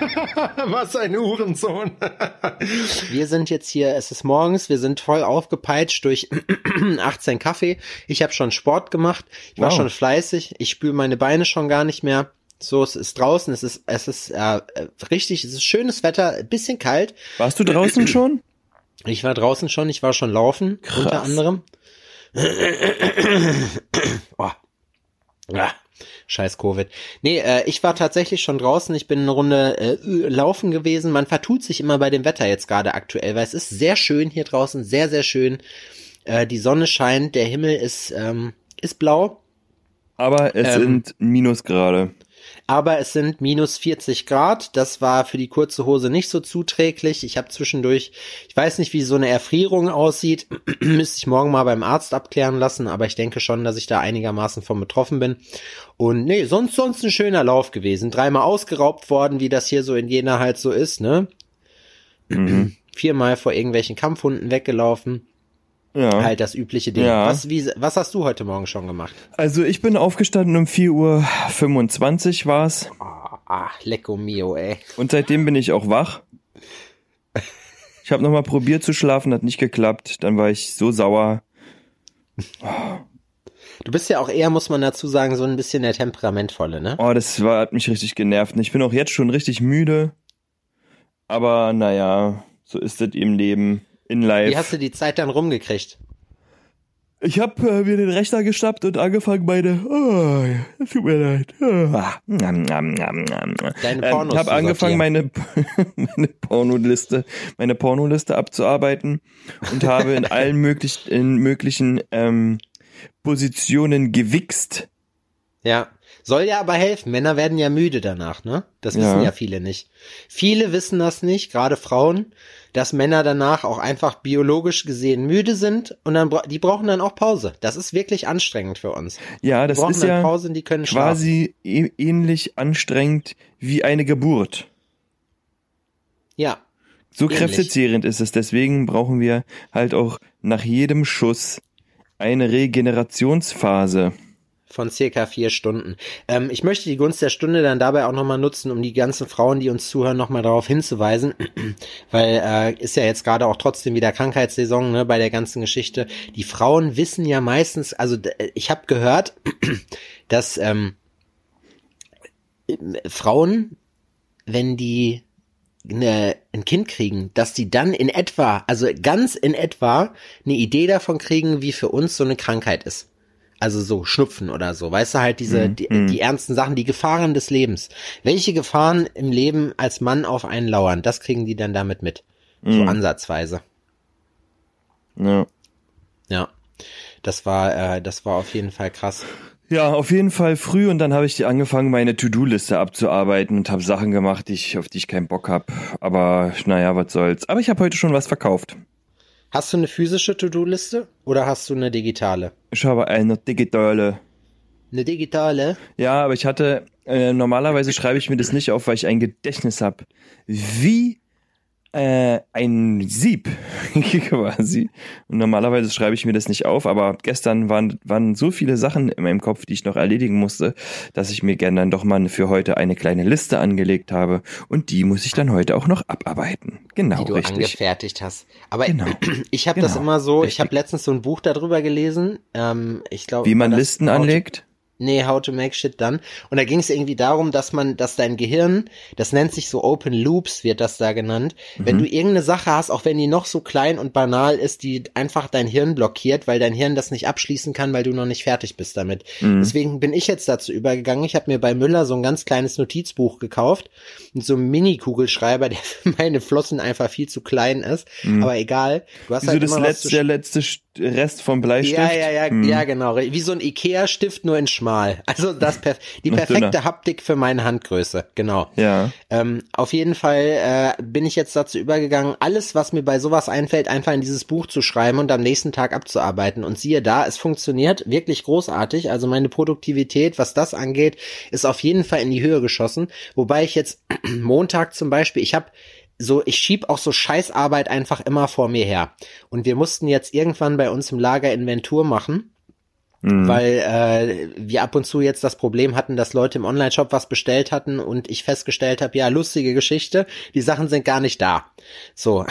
Was ein Hurensohn. Wir sind jetzt hier, es ist morgens, wir sind voll aufgepeitscht durch 18 Kaffee. Ich habe schon Sport gemacht, ich war Wow. schon fleißig, ich spüre meine Beine schon gar nicht mehr. So, es ist draußen, es ist, es ist äh, richtig, es ist schönes Wetter, ein bisschen kalt. Warst du draußen schon? Ich war draußen schon, ich war schon laufen, Krass. unter anderem. oh. Ah, scheiß Covid. Nee, äh, ich war tatsächlich schon draußen, ich bin eine Runde äh, laufen gewesen. Man vertut sich immer bei dem Wetter jetzt gerade aktuell, weil es ist sehr schön hier draußen, sehr, sehr schön. Äh, die Sonne scheint, der Himmel ist, ähm, ist blau. Aber es Ähm. sind Minusgrade. Aber es sind minus 40 Grad. Das war für die kurze Hose nicht so zuträglich. Ich habe zwischendurch, ich weiß nicht, wie so eine Erfrierung aussieht, müsste ich morgen mal beim Arzt abklären lassen, aber ich denke schon, dass ich da einigermaßen von betroffen bin. Und nee, sonst sonst ein schöner Lauf gewesen. Dreimal ausgeraubt worden, wie das hier so in Jena halt so ist, ne? Viermal vor irgendwelchen Kampfhunden weggelaufen. Ja. Halt das übliche Ding. Ja. Was, wie, was hast du heute Morgen schon gemacht? Also ich bin aufgestanden um 4.25 Uhr war's. Ah, ah lecco mio, ey. Und seitdem bin ich auch wach. Ich habe nochmal probiert zu schlafen, hat nicht geklappt. Dann war ich so sauer. Du bist ja auch eher, muss man dazu sagen, so ein bisschen der Temperamentvolle, ne? Oh, das war, hat mich richtig genervt. Und ich bin auch jetzt schon richtig müde. Aber naja, so ist es im Leben. In life. Wie hast du die Zeit dann rumgekriegt? Ich habe äh, mir den Rechner geschnappt und angefangen meine. Oh, ja, tut mir leid. Ah, nam, nam, nam, nam. Deine Ähm, Pornos Ich habe zu angefangen, meine meine Pornoliste, meine Pornoliste abzuarbeiten und habe in allen möglichen in möglichen ähm, Positionen gewichst. Ja. Soll ja aber helfen. Männer werden ja müde danach, ne? Das wissen Ja. ja viele nicht. Viele wissen das nicht, gerade Frauen, dass Männer danach auch einfach biologisch gesehen müde sind und dann die brauchen dann auch Pause. Das ist wirklich anstrengend für uns. Ja, das ist ja Pause schlafen. quasi ä- ähnlich anstrengend wie eine Geburt. Ja. So Ähnlich. kräftezehrend ist es. Deswegen brauchen wir halt auch nach jedem Schuss eine Regenerationsphase. Von circa vier Stunden. Ähm, ich möchte die Gunst der Stunde dann dabei auch nochmal nutzen, um die ganzen Frauen, die uns zuhören, nochmal darauf hinzuweisen, weil äh, ist ja jetzt gerade auch trotzdem wieder Krankheitssaison ne, bei der ganzen Geschichte. Die Frauen wissen ja meistens, also d- ich habe gehört, dass ähm, Frauen, wenn die eine, ein Kind kriegen, dass die dann in etwa, also ganz in etwa, eine Idee davon kriegen, wie für uns so eine Krankheit ist. Also so Schnupfen oder so, weißt du halt diese die, die ernsten Sachen, die Gefahren des Lebens. Welche Gefahren im Leben als Mann auf einen lauern, das kriegen die dann damit mit. So ansatzweise. Ja. Ja. Das war äh, das war auf jeden Fall krass. Ja, auf jeden Fall früh und dann habe ich angefangen, meine To-Do-Liste abzuarbeiten und habe Sachen gemacht, die ich, auf die ich keinen Bock hab. Aber naja, was soll's. Aber ich habe heute schon was verkauft. Hast du eine physische To-Do-Liste oder hast du eine digitale? Ich habe eine digitale. Eine digitale? Ja, aber ich hatte, äh, normalerweise schreibe ich mir das nicht auf, weil ich ein Gedächtnis hab. Wie äh, ein Sieb quasi. Und normalerweise schreibe ich mir das nicht auf, aber gestern waren, waren so viele Sachen in meinem Kopf, die ich noch erledigen musste, dass ich mir gerne dann doch mal für heute eine kleine Liste angelegt habe. Und die muss ich dann heute auch noch abarbeiten. Genau, die du richtig. angefertigt hast. Aber Genau. ich habe das Genau. immer so, ich Richtig. habe letztens so ein Buch darüber gelesen. Ähm, ich glaube, Wie man Listen anlegt. Nee, How to Make Shit Done. Und da ging es irgendwie darum, dass man, dass dein Gehirn, das nennt sich so Open Loops, wird das da genannt. Wenn du irgendeine Sache hast, auch wenn die noch so klein und banal ist, die einfach dein Hirn blockiert, weil dein Hirn das nicht abschließen kann, weil du noch nicht fertig bist damit. Deswegen bin ich jetzt dazu übergegangen. Ich habe mir bei Müller so ein ganz kleines Notizbuch gekauft mit so einem Mini-Kugelschreiber, der für meine Flossen einfach viel zu klein ist. Aber egal. Du hast Wieso halt das immer zu letzte, der letzte St- Rest vom Bleistift? ja, ja, ja, Hm. ja, genau. Wie so ein Ikea-Stift, nur in schmal. Schmal. Also das perf die perfekte dünner. Haptik für meine Handgröße, genau. Ja. Ähm, auf jeden Fall äh, bin ich jetzt dazu übergegangen, alles, was mir bei sowas einfällt, einfach in dieses Buch zu schreiben und am nächsten Tag abzuarbeiten. Und siehe da, es funktioniert wirklich großartig. Also meine Produktivität, was das angeht, ist auf jeden Fall in die Höhe geschossen. Wobei ich jetzt Montag zum Beispiel, ich habe so, ich schieb auch so Scheißarbeit einfach immer vor mir her. Und wir mussten jetzt irgendwann bei uns im Lager Inventur machen Mhm. weil äh, wir ab und zu jetzt das Problem hatten, dass Leute im Online-Shop was bestellt hatten und ich festgestellt habe, ja, lustige Geschichte, die Sachen sind gar nicht da. So.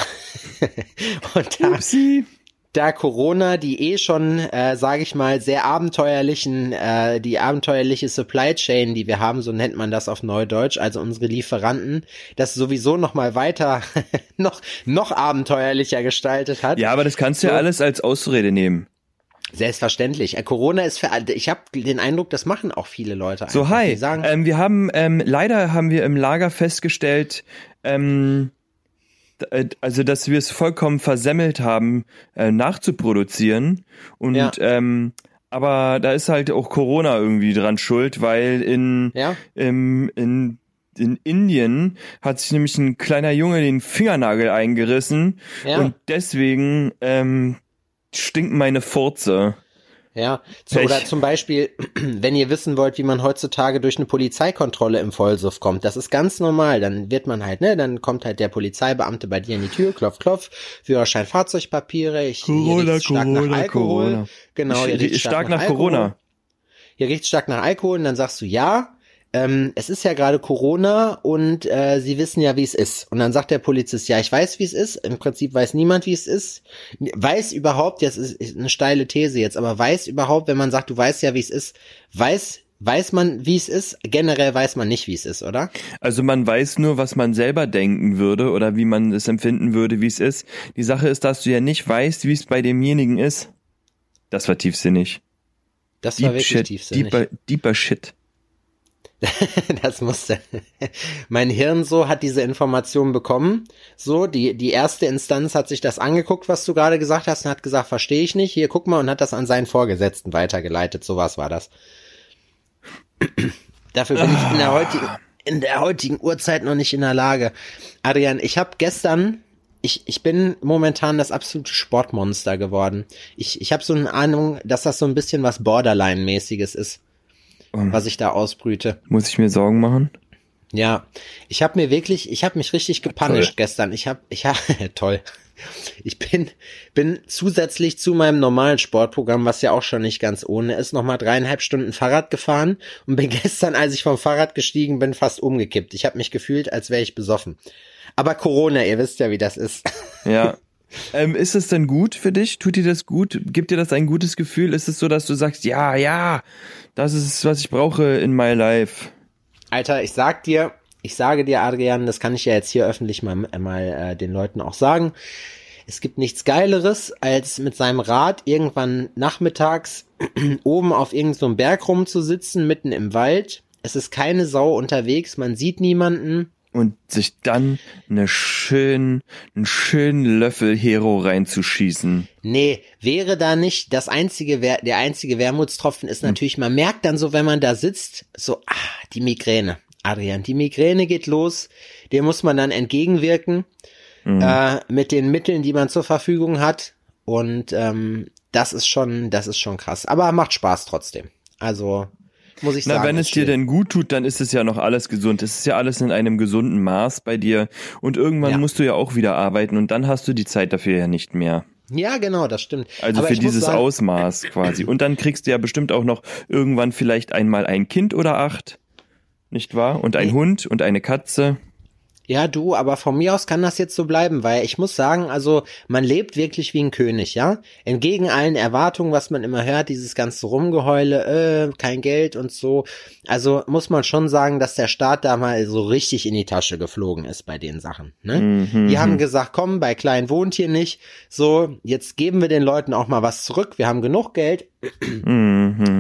und da, Upsi. da Corona die eh schon, äh, sage ich mal, sehr abenteuerlichen, äh, die abenteuerliche Supply Chain, die wir haben, so nennt man das auf Neudeutsch, also unsere Lieferanten, das sowieso noch mal weiter, noch noch abenteuerlicher gestaltet hat. Ja, aber das kannst du ja So. alles als Ausrede nehmen. Selbstverständlich. Äh, Corona ist für alle- ich habe den Eindruck, das machen auch viele Leute. So, einfach. hi. Die sagen, Ähm, wir haben, ähm, leider haben wir im Lager festgestellt, ähm, äh, also dass wir es vollkommen versemmelt haben, äh, nachzuproduzieren. Und Ja. ähm, aber da ist halt auch Corona irgendwie dran schuld, weil in, ja, im, in in Indien hat sich nämlich ein kleiner Junge den Fingernagel eingerissen Ja. und deswegen ähm, stinken meine Furze. ja. So, oder zum Beispiel, wenn ihr wissen wollt, wie man heutzutage durch eine Polizeikontrolle im Vollsuff kommt, das ist ganz normal. Dann wird man halt, ne, dann kommt halt der Polizeibeamte bei dir in die Tür, klopf, klopf, Führerschein, Fahrzeugpapiere, ich, Corona, riecht's stark nach Corona, Alkohol. Corona. Genau, hier Ich- riecht's stark nach Alkohol. Corona. Hier riecht's stark nach Alkohol und dann sagst du ja. Ähm, es ist ja gerade Corona und äh, sie wissen ja, wie es ist. Und dann sagt der Polizist, ja, ich weiß, wie es ist. Im Prinzip weiß niemand, wie es ist. Weiß überhaupt, das ist ist eine steile These jetzt, aber weiß überhaupt, wenn man sagt, du weißt ja, wie es ist, weiß, weiß man, wie es ist? Generell weiß man nicht, wie es ist, oder? Also man weiß nur, was man selber denken würde oder wie man es empfinden würde, wie es ist. Die Sache ist, dass du ja nicht weißt, wie es bei demjenigen ist. Das war tiefsinnig. Das war Deep wirklich shit, tiefsinnig. deeper, deeper shit. das musste. Mein Hirn so hat diese Information bekommen. So, die, die erste Instanz hat sich das angeguckt, was du gerade gesagt hast, und hat gesagt, verstehe ich nicht. Hier, guck mal, und hat das an seinen Vorgesetzten weitergeleitet. So was war das. Dafür bin ich in der heutigen, in der heutigen Uhrzeit noch nicht in der Lage. Adrian, ich habe gestern, ich, ich bin momentan das absolute Sportmonster geworden. Ich, ich habe so eine Ahnung, dass das so ein bisschen was Borderline-mäßiges ist, Um, was ich da ausbrüte. muss ich mir Sorgen machen? Ja, ich habe mir wirklich, ich habe mich richtig gepunished gestern. Ich habe, ich habe, toll. Ich bin, bin zusätzlich zu meinem normalen Sportprogramm, was ja auch schon nicht ganz ohne ist, nochmal dreieinhalb Stunden Fahrrad gefahren und bin gestern, als ich vom Fahrrad gestiegen bin, fast umgekippt. Ich habe mich gefühlt, als wäre ich besoffen. Aber Corona, ihr wisst ja, wie das ist. Ja. ähm, ist es denn gut für dich? Tut dir das gut? Gibt dir das ein gutes Gefühl? Ist es so, dass du sagst, ja, ja, das ist, was ich brauche in my life? Alter, ich sag dir, ich sage dir, Adrian, das kann ich ja jetzt hier öffentlich mal, mal äh, den Leuten auch sagen. Es gibt nichts Geileres, als mit seinem Rad irgendwann nachmittags oben auf irgendeinem so Berg rumzusitzen, mitten im Wald. Es ist keine Sau unterwegs, man sieht niemanden. Und sich dann eine schön, einen schönen Löffel Hero reinzuschießen. Nee, wäre da nicht das einzige, der einzige Wermutstropfen ist natürlich, man merkt dann so, wenn man da sitzt, so, ah, die Migräne. Adrian, die Migräne geht los, der muss man dann entgegenwirken, äh, mit den Mitteln, die man zur Verfügung hat. Und ähm, das ist schon, das ist schon krass. Aber macht Spaß trotzdem. Also, muss ich Na, sagen. wenn es dir denn gut tut, dann ist es ja noch alles gesund. Es ist ja alles in einem gesunden Maß bei dir. Und irgendwann Ja. musst du ja auch wieder arbeiten und dann hast du die Zeit dafür ja nicht mehr. Ja, genau, das stimmt. Also Aber für dieses sagen, Ausmaß quasi. Und dann kriegst du ja bestimmt auch noch irgendwann vielleicht einmal ein Kind oder acht. Nicht wahr? Und ein Nee. Hund und eine Katze. Ja, du, aber von mir aus kann das jetzt so bleiben, weil ich muss sagen, also man lebt wirklich wie ein König, ja? Entgegen allen Erwartungen, was man immer hört, dieses ganze Rumgeheule, äh, kein Geld und so. Also muss man schon sagen, dass der Staat da mal so richtig in die Tasche geflogen ist bei den Sachen, ne? Mhm. Die haben gesagt, komm, bei Klein wohnt hier nicht. So, jetzt geben wir den Leuten auch mal was zurück. Wir haben genug Geld, Mhm.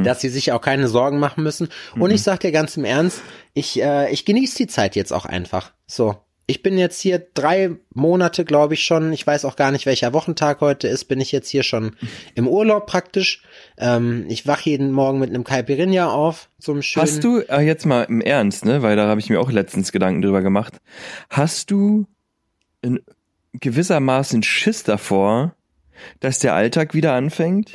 Dass sie sich auch keine Sorgen machen müssen. Und ich sag dir ganz im Ernst, ich, äh, ich genieße die Zeit jetzt auch einfach. So. Ich bin jetzt hier drei Monate, glaube ich schon. Ich weiß auch gar nicht, welcher Wochentag heute ist. Bin ich jetzt hier schon im Urlaub praktisch. Ähm, ich wach jeden Morgen mit einem Caipirinha auf, zum schönen. Hast du, äh, jetzt mal im Ernst, ne, weil da habe ich mir auch letztens Gedanken drüber gemacht. Hast du in gewissermaßen Schiss davor, dass der Alltag wieder anfängt?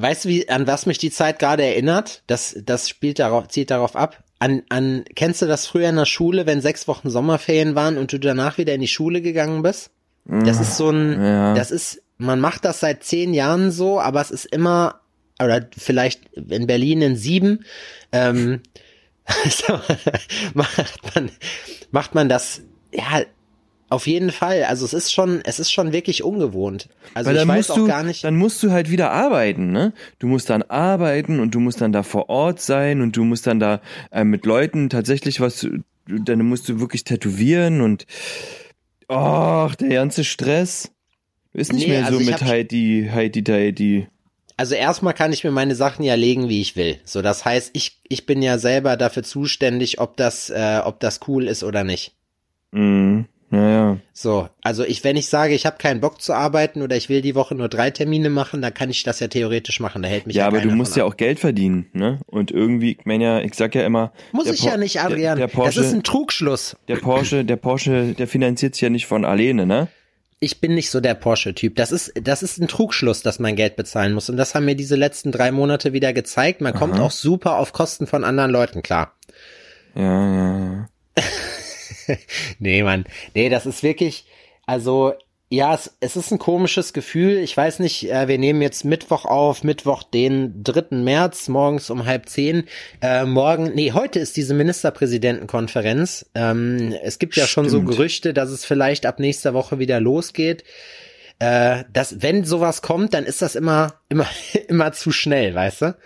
Weißt du, wie, an was mich die Zeit gerade erinnert? Das, das spielt darauf, zielt darauf ab. An, an, kennst du das früher in der Schule, wenn sechs Wochen Sommerferien waren und du danach wieder in die Schule gegangen bist? Das ist so ein, Ja. das ist, man macht das seit zehn Jahren so, aber es ist immer, oder vielleicht in Berlin in sieben, ähm, macht man, macht man das, ja, auf jeden Fall. Also es ist schon, es ist schon wirklich ungewohnt. Also Weil ich dann weiß musst auch du, gar nicht. dann musst du halt wieder arbeiten, ne? Du musst dann arbeiten und du musst dann da vor Ort sein und du musst dann da äh, mit Leuten tatsächlich was, dann musst du wirklich tätowieren und ach, der ganze Stress. Ist nicht Nee, mehr so also ich mit Heidi, Heidi, Heidi. Also erstmal kann ich mir meine Sachen ja legen, wie ich will. So, das heißt, ich, ich bin ja selber dafür zuständig, ob das, äh, ob das cool ist oder nicht. Mhm. Naja. So, also ich, wenn ich sage, ich habe keinen Bock zu arbeiten oder ich will die Woche nur drei Termine machen, dann kann ich das ja theoretisch machen. Da hält mich Ja, ja, aber du musst ja auch Geld verdienen, ne? Und irgendwie, ich meine ja, ich sag ja immer, Muss ich Por- ja nicht, Adrian. Der, der Porsche, das ist ein Trugschluss. der Porsche, der Porsche, der finanziert sich ja nicht von alleine, ne? Ich bin nicht so der Porsche-Typ. Das ist, das ist ein Trugschluss, dass man Geld bezahlen muss. Und das haben mir diese letzten drei Monate wieder gezeigt. Man kommt auch super auf Kosten von anderen Leuten klar. Ja, ja, ja. Nee, Mann. Nee, das ist wirklich, also, ja, es, es ist ein komisches Gefühl. Ich weiß nicht, äh, wir nehmen jetzt Mittwoch auf, Mittwoch, den 3. März, morgens um halb zehn. Äh, morgen, nee, heute ist diese Ministerpräsidentenkonferenz. Ähm, es gibt ja schon so Stimmt. Gerüchte, dass es vielleicht ab nächster Woche wieder losgeht. Äh, dass, wenn sowas kommt, dann ist das immer, immer, immer zu schnell, weißt du?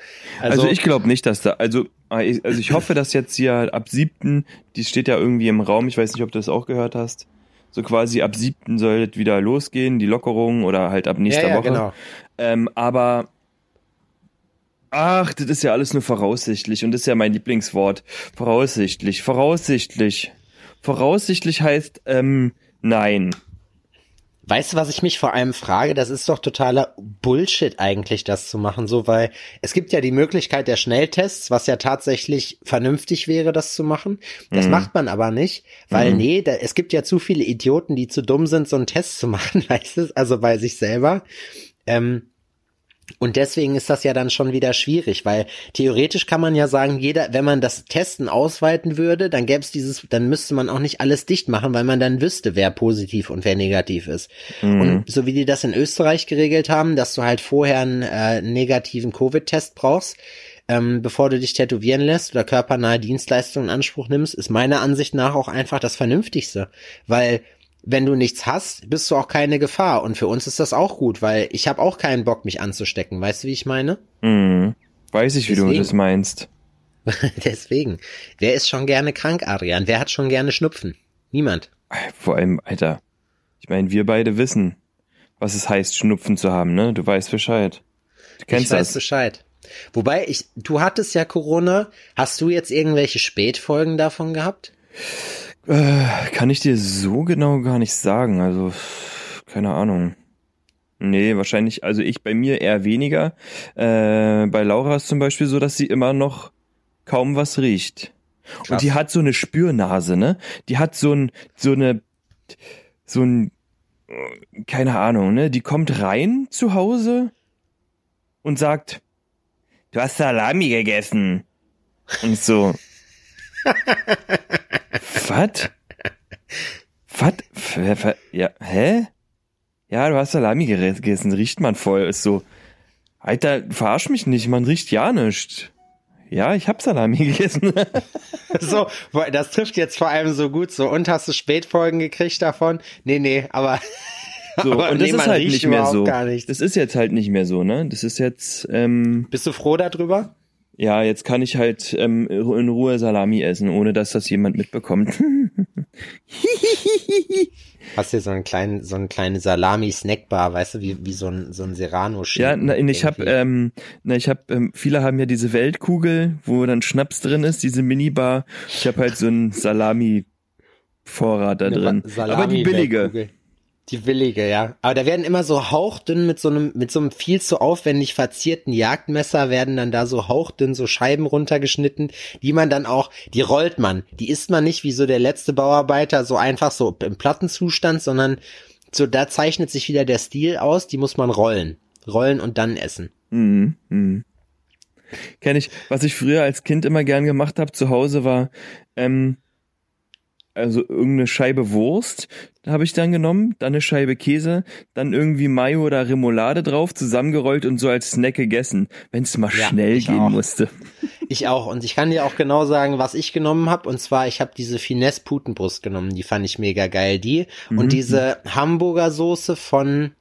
Also, ich glaube nicht, dass da, also, also ich hoffe, dass jetzt hier ab siebten, die steht ja irgendwie im Raum, ich weiß nicht, ob du das auch gehört hast, so quasi ab siebten soll es wieder losgehen, die Lockerung oder halt ab nächster ja, ja, Woche. genau. Ähm, aber ach, das ist ja alles nur voraussichtlich und das ist ja mein Lieblingswort. Voraussichtlich, voraussichtlich. Voraussichtlich heißt ähm, nein. Weißt du, was ich mich vor allem frage? Das ist doch totaler Bullshit eigentlich, das zu machen, so, weil es gibt ja die Möglichkeit der Schnelltests, was ja tatsächlich vernünftig wäre, das zu machen. Das macht man aber nicht, weil nee, da, es gibt ja zu viele Idioten, die zu dumm sind, so einen Test zu machen, weißt du, also bei sich selber. Ähm, und deswegen ist das ja dann schon wieder schwierig, weil theoretisch kann man ja sagen, jeder, wenn man das Testen ausweiten würde, dann gäbe es dieses, dann müsste man auch nicht alles dicht machen, weil man dann wüsste, wer positiv und wer negativ ist. Und so wie die das in Österreich geregelt haben, dass du halt vorher einen äh, negativen Covid-Test brauchst, ähm, bevor du dich tätowieren lässt oder körpernahe Dienstleistungen in Anspruch nimmst, ist meiner Ansicht nach auch einfach das Vernünftigste, weil wenn du nichts hast, bist du auch keine Gefahr. Und für uns ist das auch gut, weil ich habe auch keinen Bock, mich anzustecken. Weißt du, wie ich meine? Hm. Weiß ich, wie du Deswegen. das meinst. Deswegen. Wer ist schon gerne krank, Adrian? Wer hat schon gerne Schnupfen? Niemand. Vor allem, Alter. Ich meine, wir beide wissen, was es heißt, Schnupfen zu haben, ne? Du weißt Bescheid. Du kennst ich weiß das. Bescheid. Wobei, ich, du hattest ja Corona. Hast du jetzt irgendwelche Spätfolgen davon gehabt? Äh, kann ich dir so genau gar nicht sagen. Also, keine Ahnung. Nee, wahrscheinlich, also ich bei mir eher weniger. Äh, bei Laura ist zum Beispiel so, dass sie immer noch kaum was riecht. Krass. Und die hat so eine Spürnase, ne? Die hat so ein, so eine, so ein, keine Ahnung, ne? Die kommt rein zu Hause und sagt, du hast Salami gegessen. Und so, was? Was? Ja, hä? Ja, du hast Salami gegessen, riecht man voll. Ist so, Alter, verarsch mich nicht, man riecht ja nicht. Ja, ich hab Salami gegessen. So, das trifft jetzt vor allem so gut so. Und hast du Spätfolgen gekriegt davon? Nee, nee, aber. So, aber und das nee, ist man halt nicht mehr so. Nichts. Das ist jetzt halt nicht mehr so, ne? Das ist jetzt, ähm, Bist du froh darüber? Ja, jetzt kann ich halt ähm, in Ruhe Salami essen, ohne dass das jemand mitbekommt. Hast du so einen kleinen, so einen kleinen Salami-Snackbar, weißt du, wie, wie so ein, so ein serrano Ja, na, ich habe, ähm, na, ich habe, ähm, viele haben ja diese Weltkugel, wo dann Schnaps drin ist, diese Minibar. Ich habe halt so ein Salami Vorrat da drin. Wa- Aber die billige. Salami-Weltkugel. Die billige, ja. Aber da werden immer so hauchdünn mit so einem, mit so einem viel zu aufwendig verzierten Jagdmesser werden dann da so hauchdünn so Scheiben runtergeschnitten, die man dann auch, die rollt man. Die isst man nicht wie so der letzte Bauarbeiter so einfach so im Plattenzustand, sondern so da zeichnet sich wieder der Stil aus, die muss man rollen. Rollen und dann essen. Mhm. Mhm. Kenn ich. Was ich früher als Kind immer gern gemacht habe zu Hause war, ähm, also irgendeine Scheibe Wurst habe ich dann genommen, dann eine Scheibe Käse, dann irgendwie Mayo oder Remoulade drauf, zusammengerollt und so als Snack gegessen, wenn es mal Ja, schnell gehen auch. musste. Ich auch. Und ich kann dir auch genau sagen, was ich genommen habe. Und zwar, ich habe diese Finesse Putenbrust genommen. Die fand ich mega geil. Die Mhm. und diese Hamburger Soße von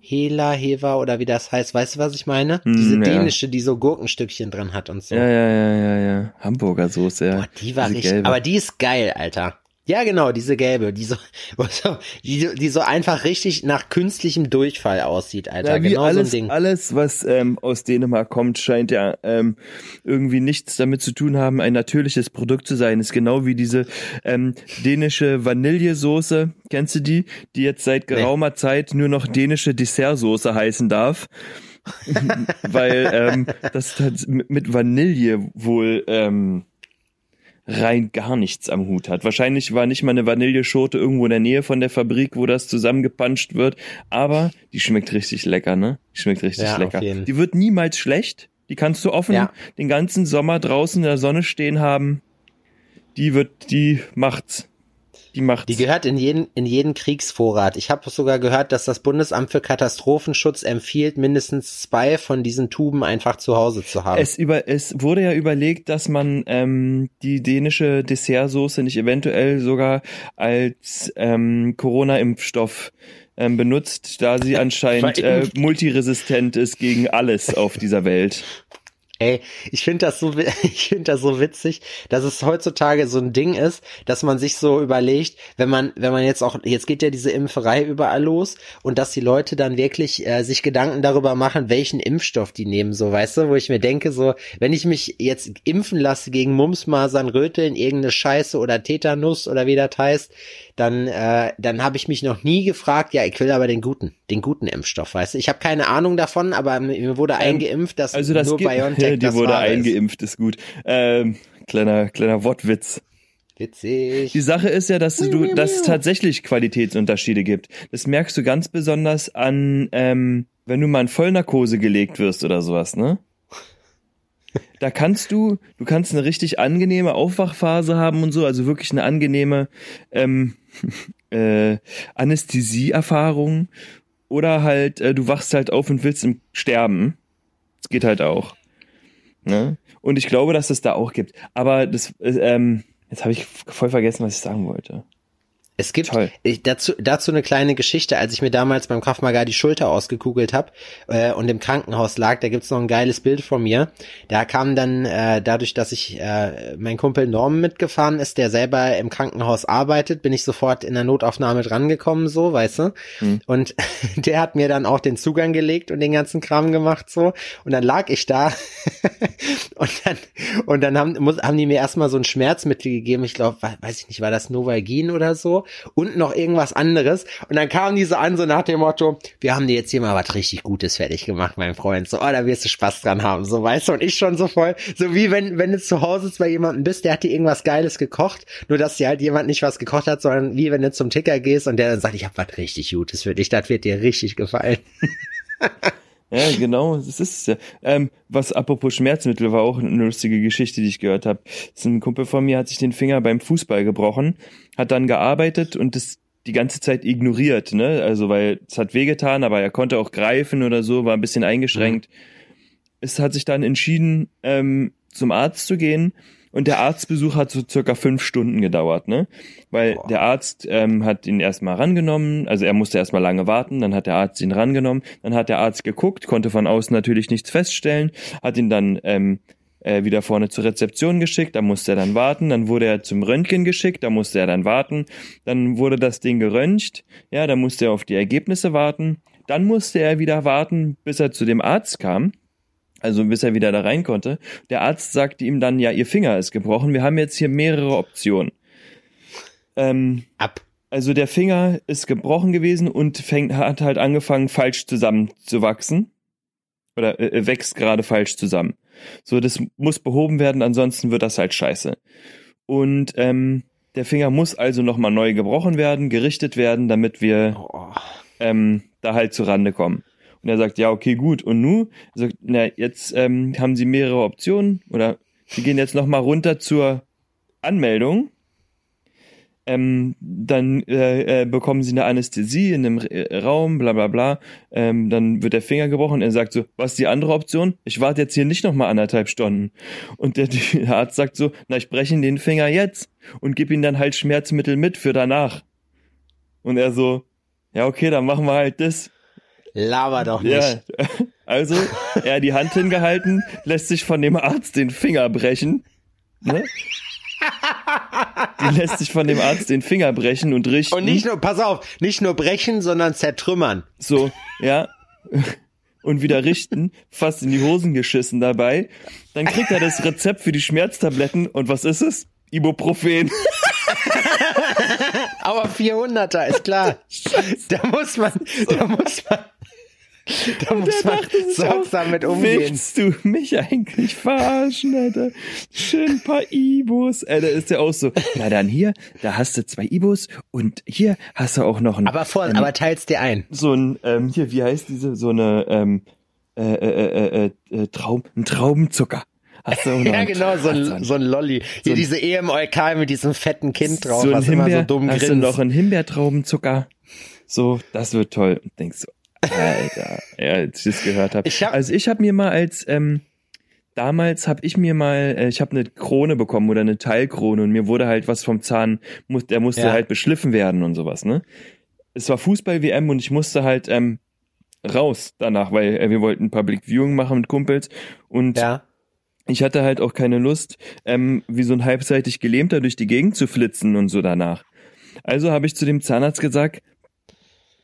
Hela, Heva oder wie das heißt. Weißt du, was ich meine? Hm, diese ja. dänische, die so Gurkenstückchen drin hat und so. Ja, ja, ja, ja, ja. Hamburger Soße, ja. Boah, die war Diese richtig, gelbe. aber die ist geil, Alter. Ja, genau, diese gelbe, die so, die, die so einfach richtig nach künstlichem Durchfall aussieht, Alter. Ja, genau alles, so ein Ding. alles, was ähm, aus Dänemark kommt, scheint ja ähm, irgendwie nichts damit zu tun haben, ein natürliches Produkt zu sein. Ist genau wie diese ähm, dänische Vanillesoße, kennst du die? Die jetzt seit geraumer Zeit nur noch dänische Dessertsoße heißen darf. Weil ähm, das mit Vanille wohl ähm, rein gar nichts am Hut hat. Wahrscheinlich war nicht mal eine Vanilleschote irgendwo in der Nähe von der Fabrik, wo das zusammengepanscht wird, aber die schmeckt richtig lecker, ne? Die schmeckt richtig Ja, lecker. Die wird niemals schlecht. Die kannst du offen Ja. den ganzen Sommer draußen in der Sonne stehen haben. Die wird, die macht's. Die macht's. Die gehört in jeden, in jeden Kriegsvorrat. Ich habe sogar gehört, dass das Bundesamt für Katastrophenschutz empfiehlt, mindestens zwei von diesen Tuben einfach zu Hause zu haben. Es, über, es wurde ja überlegt, dass man ähm, die dänische Dessertsoße nicht eventuell sogar als ähm, Corona-Impfstoff ähm, benutzt, da sie anscheinend äh, multiresistent ist gegen alles auf dieser Welt. Ey, ich finde das so, ich finde das so witzig, dass es heutzutage so ein Ding ist, dass man sich so überlegt, wenn man, wenn man jetzt auch, jetzt geht ja diese Impferei überall los und dass die Leute dann wirklich äh, sich Gedanken darüber machen, welchen Impfstoff die nehmen, so, weißt du, wo ich mir denke, so, wenn ich mich jetzt impfen lasse gegen Mumps, Masern, Röteln, irgendeine Scheiße oder Tetanus oder wie das heißt, dann, äh, dann habe ich mich noch nie gefragt, ja, ich will aber den guten, den guten Impfstoff, weißt du. Ich habe keine Ahnung davon, aber mir wurde eingeimpft, dass Also das nur gibt, BioNTech die das wurde wahre ist. eingeimpft, ist gut. Ähm, kleiner, kleiner Wortwitz. Witzig. Die Sache ist ja, dass du, dass es tatsächlich Qualitätsunterschiede gibt. Das merkst du ganz besonders an, ähm, wenn du mal in Vollnarkose gelegt wirst oder sowas, ne? Da kannst du, du kannst eine richtig angenehme Aufwachphase haben und so, also wirklich eine angenehme ähm, äh, Anästhesieerfahrung. Oder halt, äh, du wachst halt auf und willst im sterben. Das geht halt auch. Ne? Und ich glaube, dass es da auch gibt. Aber das, äh, ähm, jetzt habe ich voll vergessen, was ich sagen wollte. Es gibt Toll. dazu, dazu eine kleine Geschichte, als ich mir damals beim Krav Maga die Schulter ausgekugelt habe äh, und im Krankenhaus lag, da gibt's noch ein geiles Bild von mir. Da kam dann, äh, dadurch, dass ich äh, mein Kumpel Norman mitgefahren ist, der selber im Krankenhaus arbeitet, bin ich sofort in der Notaufnahme drangekommen, so, weißt du. Und der hat mir dann auch den Zugang gelegt und den ganzen Kram gemacht, so. Und dann lag ich da und dann, und dann haben, muss, haben die mir erstmal so ein Schmerzmittel gegeben. Ich glaube, weiß ich nicht, war das Novalgin oder so? Und noch irgendwas anderes. Und dann kamen die so an, so nach dem Motto, wir haben dir jetzt hier mal was richtig Gutes fertig gemacht, mein Freund. So, oh, da wirst du Spaß dran haben. So, weißt du, und ich schon so voll, so wie wenn, wenn du zu Hause bei jemandem bist, der hat dir irgendwas Geiles gekocht, nur dass dir halt jemand nicht was gekocht hat, sondern wie wenn du zum Ticker gehst und der dann sagt, ich hab was richtig Gutes für dich, das wird dir richtig gefallen. Ja, genau, das ist es ja. Ähm, was apropos Schmerzmittel war auch eine lustige Geschichte, die ich gehört habe. Ein Kumpel von mir hat sich den Finger beim Fußball gebrochen, hat dann gearbeitet und das die ganze Zeit ignoriert, ne? Also weil es hat wehgetan, aber er konnte auch greifen oder so, war ein bisschen eingeschränkt. Es hat sich dann entschieden, ähm, zum Arzt zu gehen und der Arztbesuch hat so circa fünf Stunden gedauert, ne? Weil der Arzt ähm, hat ihn erstmal rangenommen, also er musste erstmal lange warten, dann hat der Arzt ihn rangenommen, dann hat der Arzt geguckt, konnte von außen natürlich nichts feststellen, hat ihn dann ähm, äh, wieder vorne zur Rezeption geschickt, da musste er dann warten, dann wurde er zum Röntgen geschickt, da musste er dann warten, dann wurde das Ding geröntgt, ja, da musste er auf die Ergebnisse warten, dann musste er wieder warten, bis er zu dem Arzt kam, also bis er wieder da rein konnte. Der Arzt sagte ihm dann, ja, ihr Finger ist gebrochen, wir haben jetzt hier mehrere Optionen. ähm, Ab. also der Finger ist gebrochen gewesen und fängt, hat halt angefangen falsch zusammenzuwachsen. Oder äh, wächst gerade falsch zusammen. So, das muss behoben werden, ansonsten wird das halt scheiße. Und ähm, der Finger muss also nochmal neu gebrochen werden, gerichtet werden, damit wir Oh. ähm, da halt zu Rande kommen. Und er sagt, ja, okay, gut. Und nu? Er sagt, na, jetzt ähm, haben sie mehrere Optionen oder sie gehen jetzt nochmal runter zur Anmeldung. Ähm, dann äh, äh, bekommen sie eine Anästhesie in einem äh, Raum, bla bla bla. Ähm, dann wird der Finger gebrochen. Er sagt so, was ist die andere Option? Ich warte jetzt hier nicht nochmal anderthalb Stunden. Und der, der Arzt sagt so, na, ich breche den Finger jetzt und gebe ihm dann halt Schmerzmittel mit für danach. Und er so, ja, okay, dann machen wir halt das. Laber doch nicht. Ja, also er hat die Hand hingehalten, lässt sich von dem Arzt den Finger brechen. Ne? Die lässt sich von dem Arzt den Finger brechen und richten. Und nicht nur, pass auf, nicht nur brechen, sondern zertrümmern. so, ja. Und wieder richten, fast in die Hosen geschissen dabei. Dann kriegt er das Rezept für die Schmerztabletten und was ist es? Ibuprofen. Aber 400er ist klar. da muss man, da muss man, da muss man sorgsam mit umgehen. Willst du mich eigentlich verarschen, Alter? Schön ein paar Ibos. Ey, da ist ja auch so. Na dann hier, da hast du zwei Ibos und hier hast du auch noch ein, Aber vor, ähm, aber teils dir ein. so ein, ähm, hier, wie heißt diese, so eine, ähm, äh, äh, äh, äh, äh, Traum, ein Traubenzucker. Hast du auch noch Ja, einen- genau, so ein, so ein Lolli. Hier ein- diese EMOLK mit diesem fetten Kind drauf, so was immer Himbeer, so dumm hast du grinst. noch einen Himbeertraubenzucker? So, das wird toll. Und denkst so, Alter, ja, als ich das gehört habe. Hab- also ich habe mir mal als, ähm, damals habe ich mir mal, äh, ich habe eine Krone bekommen oder eine Teilkrone und mir wurde halt was vom Zahn, muss, der musste Ja. halt beschliffen werden und sowas, ne? Es war Fußball-WM und ich musste halt ähm, raus danach, weil äh, wir wollten Public Viewing machen mit Kumpels und Ja. ich hatte halt auch keine Lust, ähm, wie so ein halbseitig Gelähmter durch die Gegend zu flitzen und so danach. Also habe ich zu dem Zahnarzt gesagt,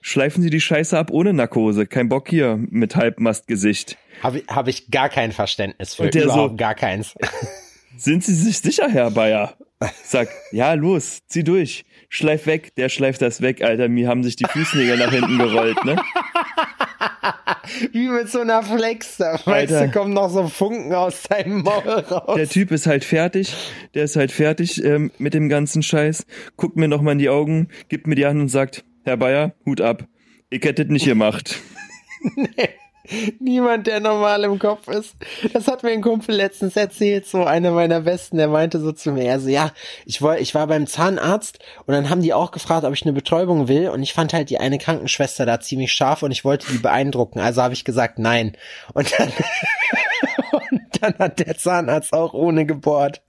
schleifen Sie die Scheiße ab ohne Narkose. Kein Bock hier mit Halbmastgesicht. Habe ich, hab ich gar kein Verständnis für. Und der so- Überhaupt gar keins. Sind Sie sich sicher, Herr Bayer? Sag, ja, los, zieh durch. Schleif weg. Der schleift das weg, Alter. Mir haben sich die Fußnägel nach hinten gerollt, ne? Wie mit so einer Flex. Da weißt du, kommen noch so Funken aus deinem Maul raus. Der Typ ist halt fertig. Der ist halt fertig ähm, mit dem ganzen Scheiß. Guckt mir nochmal in die Augen, gibt mir die Hand und sagt, Herr Bayer, Hut ab. Ich hätte das nicht gemacht. Niemand, der normal im Kopf ist. Das hat mir ein Kumpel letztens erzählt, so einer meiner Besten, der meinte so zu mir, also ja, ich war, ich war beim Zahnarzt und dann haben die auch gefragt, ob ich eine Betäubung will und ich fand halt die eine Krankenschwester da ziemlich scharf und ich wollte die beeindrucken, also habe ich gesagt nein. Und dann, dann hat der Zahnarzt auch ohne gebohrt.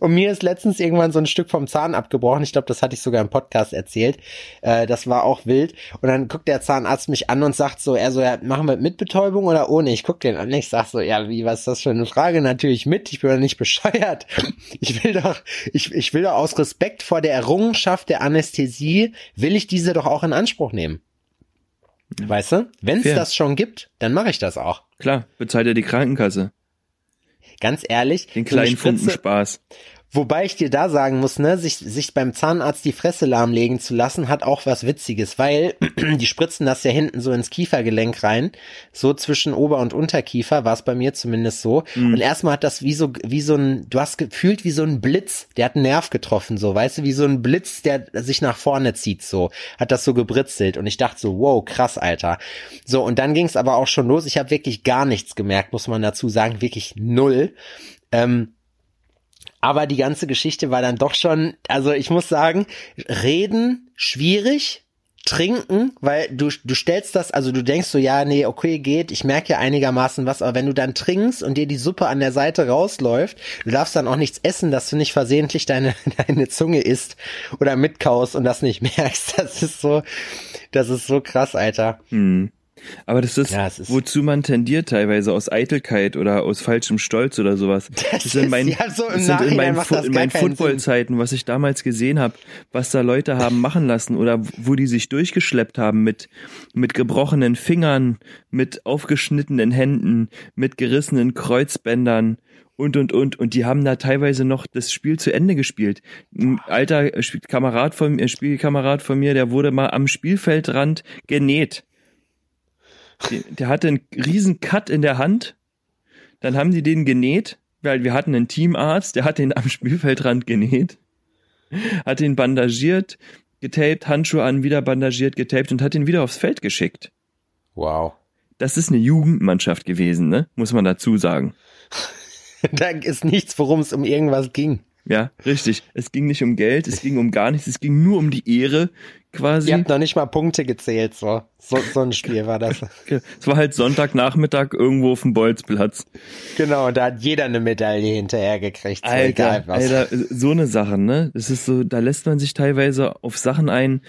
Und mir ist letztens irgendwann so ein Stück vom Zahn abgebrochen, ich glaube, das hatte ich sogar im Podcast erzählt, äh, das war auch wild und dann guckt der Zahnarzt mich an und sagt so, er so, ja, machen wir mit Betäubung oder ohne? Ich guck den an, ich sag so, ja, wie, was ist das für eine Frage? Natürlich mit, ich bin doch nicht bescheuert. Ich will doch, ich, ich will doch aus Respekt vor der Errungenschaft der Anästhesie, will ich diese doch auch in Anspruch nehmen. Weißt du? Wenn es Fair. das schon gibt, dann mache ich das auch. Klar, bezahlt er die Krankenkasse. Ganz ehrlich, Den so eine kleinen Funken Spritze- Spaß. Wobei ich dir da sagen muss, ne, sich, sich beim Zahnarzt die Fresse lahmlegen zu lassen, hat auch was Witziges, weil die spritzen das ja hinten so ins Kiefergelenk rein, so zwischen Ober- und Unterkiefer, war es bei mir zumindest so. Und erstmal hat das wie so, wie so ein, du hast gefühlt wie so ein Blitz, der hat einen Nerv getroffen, so, weißt du, wie so ein Blitz, der sich nach vorne zieht, so, hat das so gebritzelt. Und ich dachte so, wow, krass, Alter. So, und dann ging es aber auch schon los. Ich habe wirklich gar nichts gemerkt, muss man dazu sagen, wirklich null. Ähm, aber die ganze Geschichte war dann doch schon, also ich muss sagen, reden schwierig, trinken, weil du, du stellst das, also du denkst so, ja, nee, okay, geht, ich merke ja einigermaßen was, aber wenn du dann trinkst und dir die Suppe an der Seite rausläuft, du darfst dann auch nichts essen, dass du nicht versehentlich deine, deine Zunge isst oder mitkaust und das nicht merkst. Das ist so, das ist so krass, Alter. Hm. Aber das ist, Ja, ist- wozu man tendiert teilweise aus Eitelkeit oder aus falschem Stolz oder sowas. Das ist in meinen, ja, so das sind in meinen, Fu- das in meinen. Football-Zeiten, was ich damals gesehen habe, was da Leute haben machen lassen oder wo die sich durchgeschleppt haben mit, mit gebrochenen Fingern, mit aufgeschnittenen Händen, mit gerissenen Kreuzbändern und und und und die haben da teilweise noch das Spiel zu Ende gespielt. Ein alter äh, Kamerad von mir, Spielkamerad von mir, der wurde mal am Spielfeldrand genäht. Der, hatte einen riesen Cut in der Hand. Dann haben die den genäht, weil wir hatten einen Teamarzt, der hat den am Spielfeldrand genäht, hat ihn bandagiert, getaped, Handschuhe an, wieder bandagiert, getaped und hat ihn wieder aufs Feld geschickt. Wow. Das ist eine Jugendmannschaft gewesen, ne? Muss man dazu sagen. da ist nichts, worum es um irgendwas ging. Ja, richtig. Es ging nicht um Geld, es ging um gar nichts, es ging nur um die Ehre quasi. Ihr habt noch nicht mal Punkte gezählt, so. So, so ein Spiel war das. Es war halt Sonntagnachmittag irgendwo auf dem Bolzplatz. Genau, und da hat jeder eine Medaille hinterher gekriegt. So Alter, egal was. Alter, so eine Sache, ne? Das ist so, da lässt man sich teilweise auf Sachen ein,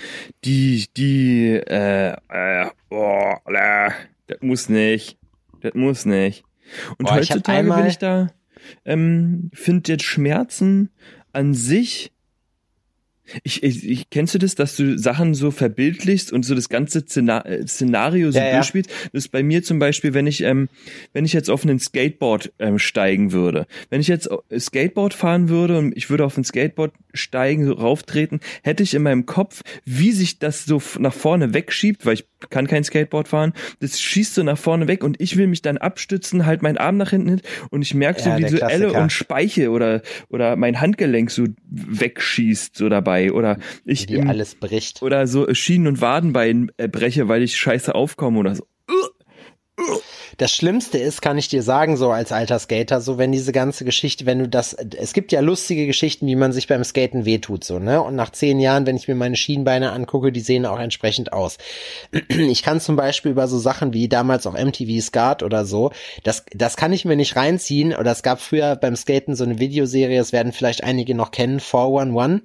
die, die, äh, äh, oh, das muss nicht. Das muss nicht. Und Boah, ich heutzutage einmal- bin ich da, ähm, finde jetzt Schmerzen an sich. Ich, ich, ich, kennst du das, dass du Sachen so verbildlichst und so das ganze äh, Szenario so Ja, ja. durchspielst? Das ist bei mir zum Beispiel, wenn ich, ähm, wenn ich jetzt auf einen Skateboard ähm, steigen würde. Wenn ich jetzt äh, Skateboard fahren würde und ich würde auf ein Skateboard steigen, so rauftreten, hätte ich in meinem Kopf, wie sich das so nach vorne wegschiebt, weil ich kann kein Skateboard fahren, das schießt so nach vorne weg und ich will mich dann abstützen, halt meinen Arm nach hinten hin und ich merke Ja, so, wie der so Elle Klassiker. und Speiche oder, oder mein Handgelenk so wegschießt so dabei oder ich im, alles bricht. oder so Schienen- und Wadenbein äh, breche, weil ich scheiße aufkomme oder so. Das Schlimmste ist, kann ich dir sagen, so als alter Skater, so wenn diese ganze Geschichte, wenn du das, es gibt ja lustige Geschichten, wie man sich beim Skaten wehtut, so, ne? Und nach zehn Jahren, wenn ich mir meine Schienbeine angucke, die sehen auch entsprechend aus. Ich kann zum Beispiel über so Sachen wie damals auch MTV Skat oder so, das, das kann ich mir nicht reinziehen. Oder es gab früher beim Skaten so eine Videoserie, das werden vielleicht einige noch kennen, 411,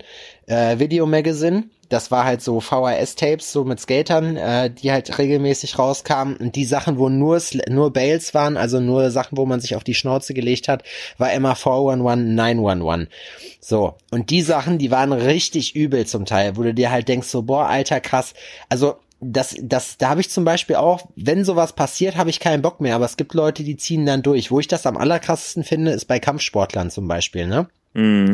äh, Video Magazine. Das war halt so VHS-Tapes, so mit Skatern, äh, die halt regelmäßig rauskamen. Und die Sachen, wo nur, nur Bales waren, also nur Sachen, wo man sich auf die Schnauze gelegt hat, war immer 411, 911. So. Und die Sachen, die waren richtig übel zum Teil, wo du dir halt denkst, so, boah, alter, krass. Also, das, das, da habe ich zum Beispiel auch, wenn sowas passiert, habe ich keinen Bock mehr. Aber es gibt Leute, die ziehen dann durch. Wo ich das am allerkrassesten finde, ist bei Kampfsportlern zum Beispiel, ne? Mhm.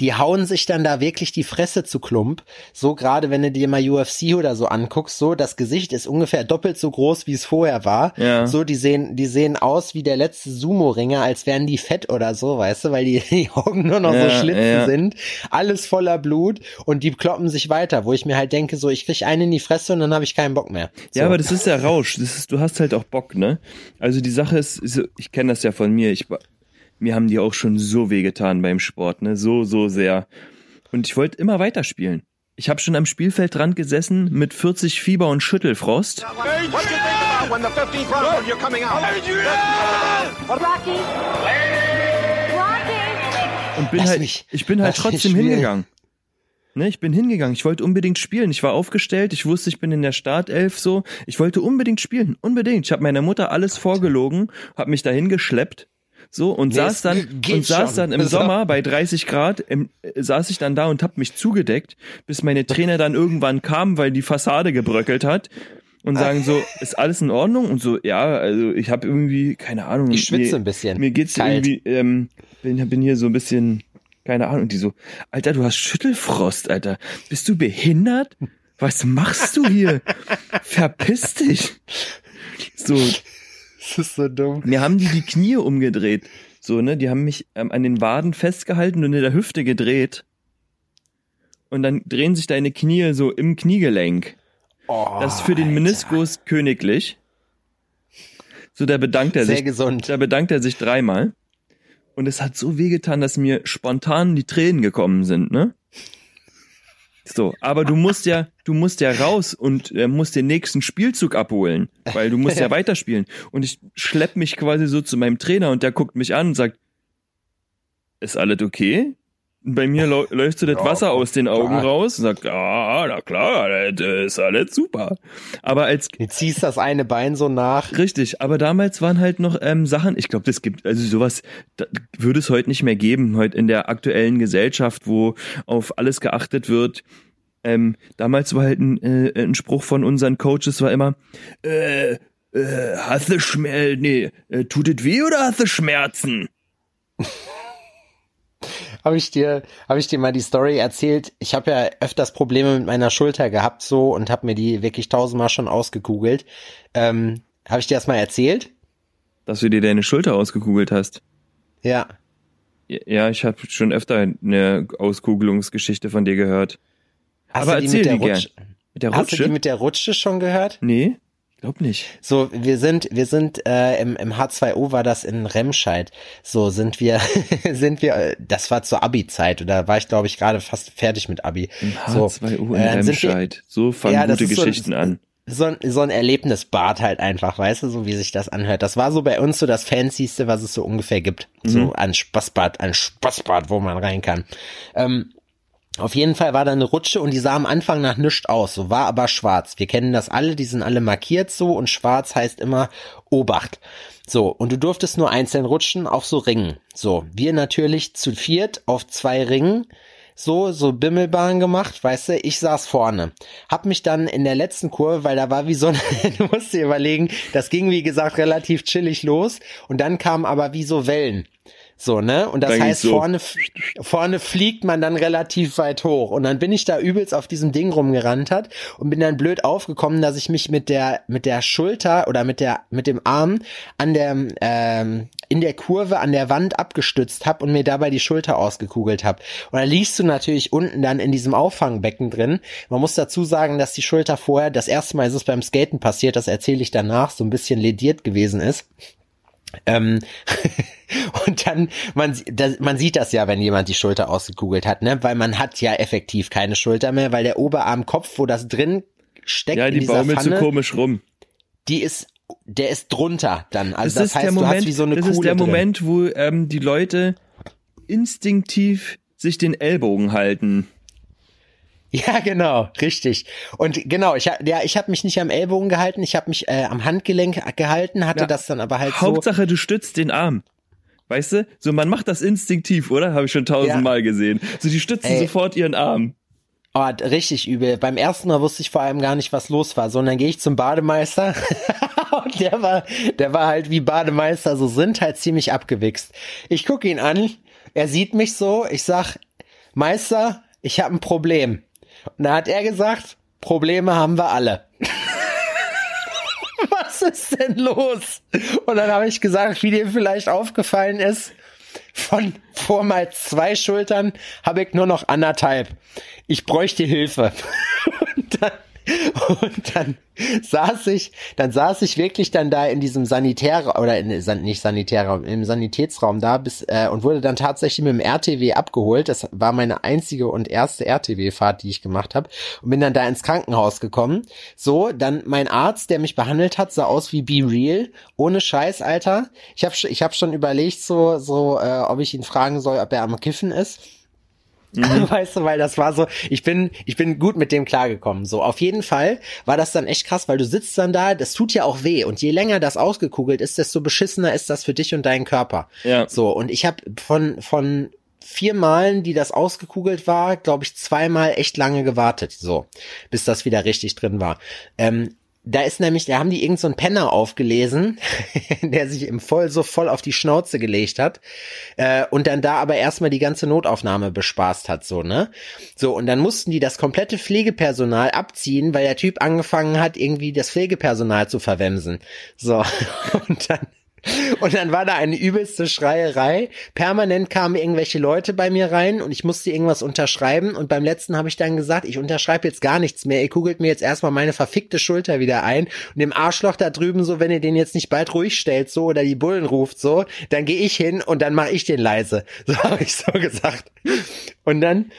die hauen sich dann da wirklich die Fresse zu Klump. So gerade wenn du dir mal UFC oder so anguckst, so das Gesicht ist ungefähr doppelt so groß, wie es vorher war. Ja. So die sehen, die sehen aus wie der letzte Sumo-Ringer, als wären die fett oder so, weißt du, weil die, die Augen nur noch Ja, so Schlitzen ja. sind, alles voller Blut und die kloppen sich weiter, wo ich mir halt denke, so ich krieg einen in die Fresse und dann habe ich keinen Bock mehr. So. Ja, aber das ist der Rausch. Das ist, du hast halt auch Bock, ne? Also die Sache ist, ist ich kenne das ja von mir. Ich, mir haben die auch schon so wehgetan beim Sport, ne? So, so sehr. Und ich wollte immer weiterspielen. Ich habe schon am Spielfeldrand gesessen mit 40 Fieber und Schüttelfrost. What you think about when the 15th round when you're coming out? Rocky. Rocky. und bin halt, mich- ich bin halt trotzdem hingegangen. Ne, ich bin hingegangen. Ich wollte unbedingt spielen. Ich war aufgestellt. Ich wusste, ich bin in der Startelf so. Ich wollte unbedingt spielen. Unbedingt. Ich habe meiner Mutter alles vorgelogen, habe mich dahin geschleppt. So und Nee, saß dann und saß schon. dann im So. Sommer bei 30 Grad im, äh, saß ich dann da und hab mich zugedeckt, bis meine Trainer dann irgendwann kamen, weil die Fassade gebröckelt hat und sagen so, ist alles in Ordnung? Und so, ja, also ich habe irgendwie keine Ahnung. Ich schwitze mir, ein bisschen. Mir geht's Kalt. irgendwie, ähm, bin, bin hier so ein bisschen, keine Ahnung. Und die so, Alter, du hast Schüttelfrost, Alter. Bist du behindert? Was machst du hier? Verpiss dich. So, Das ist so dumm. mir haben die die Knie umgedreht. So, ne, die haben mich ähm, an den Waden festgehalten und in der Hüfte gedreht. Und dann drehen sich deine Knie so im Kniegelenk. Oh, Das ist für den Alter. Meniskus königlich. So, da bedankt er Sehr sich. gesund. Da bedankt er sich dreimal. Und es hat so wehgetan, dass mir spontan die Tränen gekommen sind, ne? So, aber du musst ja, du musst ja raus und äh, musst den nächsten Spielzug abholen, weil du musst ja weiterspielen. Und ich schlepp mich quasi so zu meinem Trainer und der guckt mich an und sagt, ist alles okay? Bei mir läuft so das Wasser aus den Augen klar. raus und sagt, ja, na klar, das ist alles super. Aber als Du ziehst das eine Bein so nach. Richtig, aber damals waren halt noch ähm, Sachen, ich glaube, das gibt, also sowas da, würde es heute nicht mehr geben, heute in der aktuellen Gesellschaft, wo auf alles geachtet wird. Ähm, damals war halt ein, äh, ein Spruch von unseren Coaches war immer, äh, äh, hast du Schmerzen, nee, äh, tut es weh oder hast du Schmerzen? Habe ich dir, habe ich dir mal die Story erzählt? Ich habe ja öfters Probleme mit meiner Schulter gehabt so und habe mir die wirklich tausendmal schon ausgekugelt. Ähm, habe ich dir das mal erzählt? Dass du dir deine Schulter ausgekugelt hast. Ja. Ja, ich habe schon öfter eine Auskugelungsgeschichte von dir gehört. Hast Aber du die erzähl mit der die gern. Rutsche? Mit der Hast du Rutsche? die mit der Rutsche schon gehört? nee, glaub nicht. So, wir sind, wir sind äh, im, im H2O war das in Remscheid. So sind wir, sind wir. Das war zur Abi-Zeit oder war ich glaube ich gerade fast fertig mit Abi. so, H2U in äh, sind wir- Remscheid. So fangen Ja, gute ist so- Geschichten an. so ein, so ein Erlebnisbad halt einfach, weißt du, so wie sich das anhört. Das war so bei uns so das Fancyste, was es so ungefähr gibt. So ein Spaßbad, ein Spaßbad, wo man rein kann. Ähm, auf jeden Fall war da eine Rutsche und die sah am Anfang nach nichts aus, so war aber schwarz. Wir kennen das alle, die sind alle markiert so und schwarz heißt immer Obacht. So, und du durftest nur einzeln rutschen auf so Ringen. So, wir natürlich zu viert auf zwei Ringen so, so Bimmelbahn gemacht, weißt du, ich saß vorne. Hab mich dann in der letzten Kurve, weil da war wie so ein, du musst dir überlegen, das ging wie gesagt relativ chillig los und dann kamen aber wie so Wellen. So, ne? Und das Dann heißt, so. vorne, vorne fliegt man dann relativ weit hoch. Und dann bin ich da übelst auf diesem Ding rumgerannt hat und bin dann blöd aufgekommen, dass ich mich mit der, mit der Schulter oder mit der, mit dem Arm an der, ähm, in der Kurve an der Wand abgestützt habe und mir dabei die Schulter ausgekugelt habe. Und da liegst du natürlich unten dann in diesem Auffangbecken drin. Man muss dazu sagen, dass die Schulter vorher, das erste Mal ist es beim Skaten passiert, das erzähle ich danach, so ein bisschen lediert gewesen ist. Ähm, und dann, man, das, man sieht das ja, wenn jemand die Schulter ausgekugelt hat, ne? Weil man hat ja effektiv keine Schulter mehr, weil der Oberarmkopf, wo das drin steckt Ja, in die dieser baumelt so Pfanne, komisch rum. die ist, der ist drunter dann. Also das, ist heißt, der du Moment, hast wie so eine das Kuhle ist der drin. Moment, wo ähm, die Leute instinktiv sich den Ellbogen halten. Ja, genau, richtig. Und genau, ich ja, ich habe mich nicht am Ellbogen gehalten, ich habe mich äh, am Handgelenk gehalten, hatte Ja. das dann aber halt so. Hauptsache, du stützt den Arm. Weißt du? So, man macht das instinktiv, oder? Habe ich schon tausendmal gesehen. So, die stützen Ey. sofort ihren Arm. Oh, richtig übel. Beim ersten Mal wusste ich vor allem gar nicht, was los war. So, und dann gehe ich zum Bademeister und der war, der war halt wie Bademeister so sind, halt ziemlich abgewichst. Ich gucke ihn an, er sieht mich so, ich sag, Meister, ich habe ein Problem. Und da hat er gesagt, Probleme haben wir alle. was ist denn los? Und dann habe ich gesagt, wie dir vielleicht aufgefallen ist, von vormals zwei Schultern habe ich nur noch anderthalb. Ich bräuchte Hilfe. Und dann, und dann saß ich, dann saß ich wirklich dann da in diesem Sanitär oder in, nicht Sanitärraum, im Sanitätsraum da bis äh, und wurde dann tatsächlich mit dem RTW abgeholt. Das war meine einzige und erste RTW-Fahrt, die ich gemacht habe und bin dann da ins Krankenhaus gekommen. So, dann mein Arzt, der mich behandelt hat, sah aus wie Be Real, ohne Scheiß, Alter. Ich habe ich hab schon überlegt, so so, äh, ob ich ihn fragen soll, ob er am Kiffen ist. Weißt du, weil das war so, ich bin, ich bin gut mit dem klargekommen. So, auf jeden Fall war das dann echt krass, weil du sitzt dann da, das tut ja auch weh. Und je länger das ausgekugelt ist, desto beschissener ist das für dich und deinen Körper. Ja. So, und ich habe von, von vier Malen, die das ausgekugelt war, glaube ich, zweimal echt lange gewartet. So, bis das wieder richtig drin war. Ähm, da ist nämlich, da haben die irgend so einen Penner aufgelesen, der sich im Voll so voll auf die Schnauze gelegt hat äh, und dann da aber erstmal die ganze Notaufnahme bespaßt hat, so, ne? So, und dann mussten die das komplette Pflegepersonal abziehen, weil der Typ angefangen hat, irgendwie das Pflegepersonal zu verwemsen. So, und dann und dann war da eine übelste Schreierei. Permanent kamen irgendwelche Leute bei mir rein und ich musste irgendwas unterschreiben. Und beim letzten habe ich dann gesagt, ich unterschreibe jetzt gar nichts mehr. Ihr kugelt mir jetzt erstmal meine verfickte Schulter wieder ein. Und dem Arschloch da drüben so, wenn ihr den jetzt nicht bald ruhig stellt, so, oder die Bullen ruft, so, dann gehe ich hin und dann mache ich den leise. So habe ich so gesagt. Und dann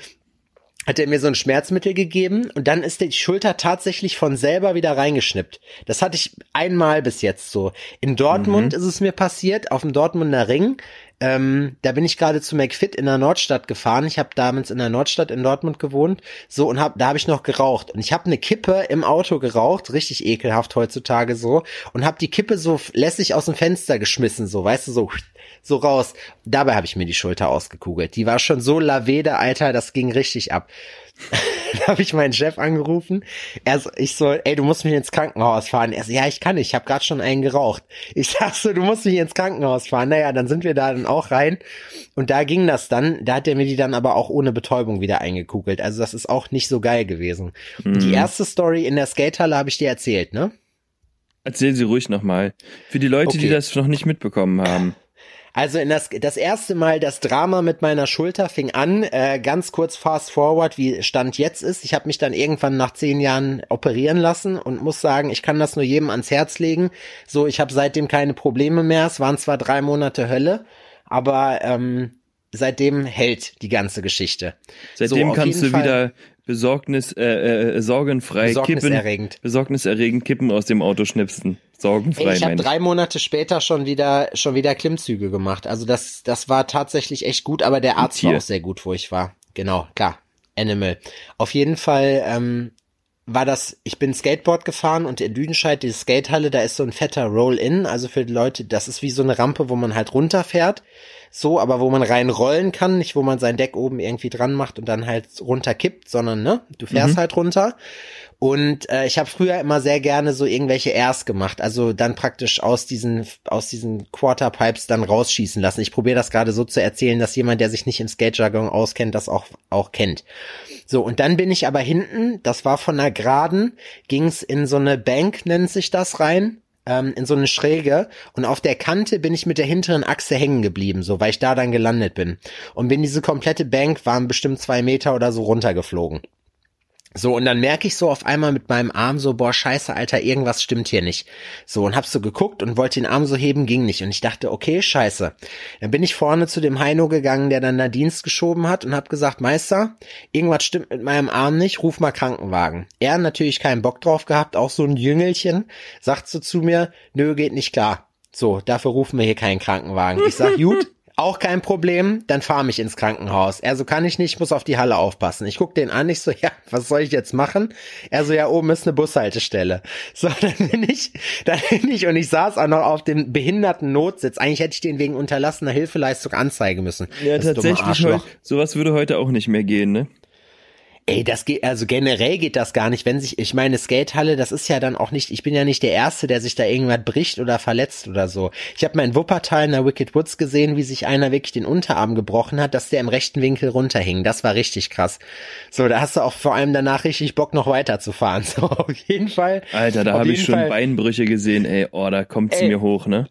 hat er mir so ein Schmerzmittel gegeben und dann ist die Schulter tatsächlich von selber wieder reingeschnippt. Das hatte ich einmal bis jetzt so. In Dortmund ist es mir passiert, auf dem Dortmunder Ring. Ähm, da bin ich gerade zu McFit in der Nordstadt gefahren. Ich habe damals in der Nordstadt in Dortmund gewohnt. So und hab, da habe ich noch geraucht und ich habe eine Kippe im Auto geraucht, richtig ekelhaft heutzutage so und habe die Kippe so lässig aus dem Fenster geschmissen, so weißt du so so raus. Dabei habe ich mir die Schulter ausgekugelt. Die war schon so lavede, Alter, das ging richtig ab. da habe ich meinen Chef angerufen. Er so, ich so, ey, du musst mich ins Krankenhaus fahren. Er so, ja, ich kann nicht, ich habe gerade schon einen geraucht. Ich sag so, du musst mich ins Krankenhaus fahren. Naja, dann sind wir da dann auch rein. Und da ging das dann. Da hat er mir die dann aber auch ohne Betäubung wieder eingekugelt. Also das ist auch nicht so geil gewesen. Mhm. Die erste Story in der Skatehalle habe ich dir erzählt, ne? Erzähl sie ruhig nochmal. Für die Leute, die Okay. das noch nicht mitbekommen haben. Also in das, das erste Mal das Drama mit meiner Schulter fing an, äh, ganz kurz fast forward, wie Stand jetzt ist. Ich habe mich dann irgendwann nach zehn Jahren operieren lassen und muss sagen, ich kann das nur jedem ans Herz legen. So, ich habe seitdem keine Probleme mehr. Es waren zwar drei Monate Hölle, aber ähm, seitdem hält die ganze Geschichte. Seitdem So, kannst du Fall- wieder Besorgnis, äh, äh, sorgenfrei kippen, Besorgniserregend. besorgniserregend kippen aus dem Auto schnipsen. Sorgenfrei, Ey, ich habe drei Monate später schon wieder schon wieder Klimmzüge gemacht. Also das das war tatsächlich echt gut, aber der Arzt war auch sehr gut, wo ich war. Genau, klar. Animal. Auf jeden Fall ähm, war das, ich bin Skateboard gefahren und in Lüdenscheid, die Skatehalle, da ist so ein fetter Roll-In, also für die Leute, das ist wie so eine Rampe, wo man halt runterfährt, so, aber wo man rein rollen kann, nicht wo man sein Deck oben irgendwie dran macht und dann halt runterkippt, sondern ne, du fährst halt runter. Und äh, ich habe früher immer sehr gerne so irgendwelche Airs gemacht, also dann praktisch aus diesen aus diesen Quarterpipes dann rausschießen lassen. Ich probiere das gerade so zu erzählen, dass jemand, der sich nicht im Skate-Jargon auskennt, das auch auch kennt. So und dann bin ich aber hinten, das war von einer Geraden, ging's in so eine Bank nennt sich das rein, ähm, in so eine Schräge und auf der Kante bin ich mit der hinteren Achse hängen geblieben, so weil ich da dann gelandet bin und bin diese komplette Bank waren bestimmt zwei Meter oder so runtergeflogen. So, und dann merke ich so auf einmal mit meinem Arm so, boah, scheiße, Alter, irgendwas stimmt hier nicht. So, und hab so geguckt und wollte den Arm so heben, ging nicht. Und ich dachte, okay, scheiße. Dann bin ich vorne zu dem Heino gegangen, der dann da Dienst geschoben hat und hab gesagt, Meister, irgendwas stimmt mit meinem Arm nicht, ruf mal Krankenwagen. Er natürlich keinen Bock drauf gehabt, auch so ein Jüngelchen, sagt so zu mir, nö, geht nicht klar. So, dafür rufen wir hier keinen Krankenwagen. Ich sag, gut, auch kein Problem, dann fahr mich ins Krankenhaus. Er so, kann ich nicht, ich muss auf die Halle aufpassen. Ich guck den an, ich so, ja, was soll ich jetzt machen? Er so, ja, oben ist eine Bushaltestelle. So, dann bin ich, dann bin ich und ich saß auch noch auf dem behinderten Notsitz. Eigentlich hätte ich den wegen unterlassener Hilfeleistung anzeigen müssen. Ja, Das tatsächlich, sowas würde heute auch nicht mehr gehen, ne? Ey, das geht, also generell geht das gar nicht, wenn sich, ich meine, Skatehalle, das ist ja dann auch nicht, ich bin ja nicht der Erste, der sich da irgendwas bricht oder verletzt oder so. Ich habe mal in Wuppertal in der Wicked Woods gesehen, wie sich einer wirklich den Unterarm gebrochen hat, dass der im rechten Winkel runterhing. Das war richtig krass. So, da hast du auch vor allem danach richtig Bock, noch weiterzufahren. So, auf jeden Fall. Alter, da habe ich schon Fall- Beinbrüche gesehen, ey, oh, da kommt's Ey. mir hoch, ne?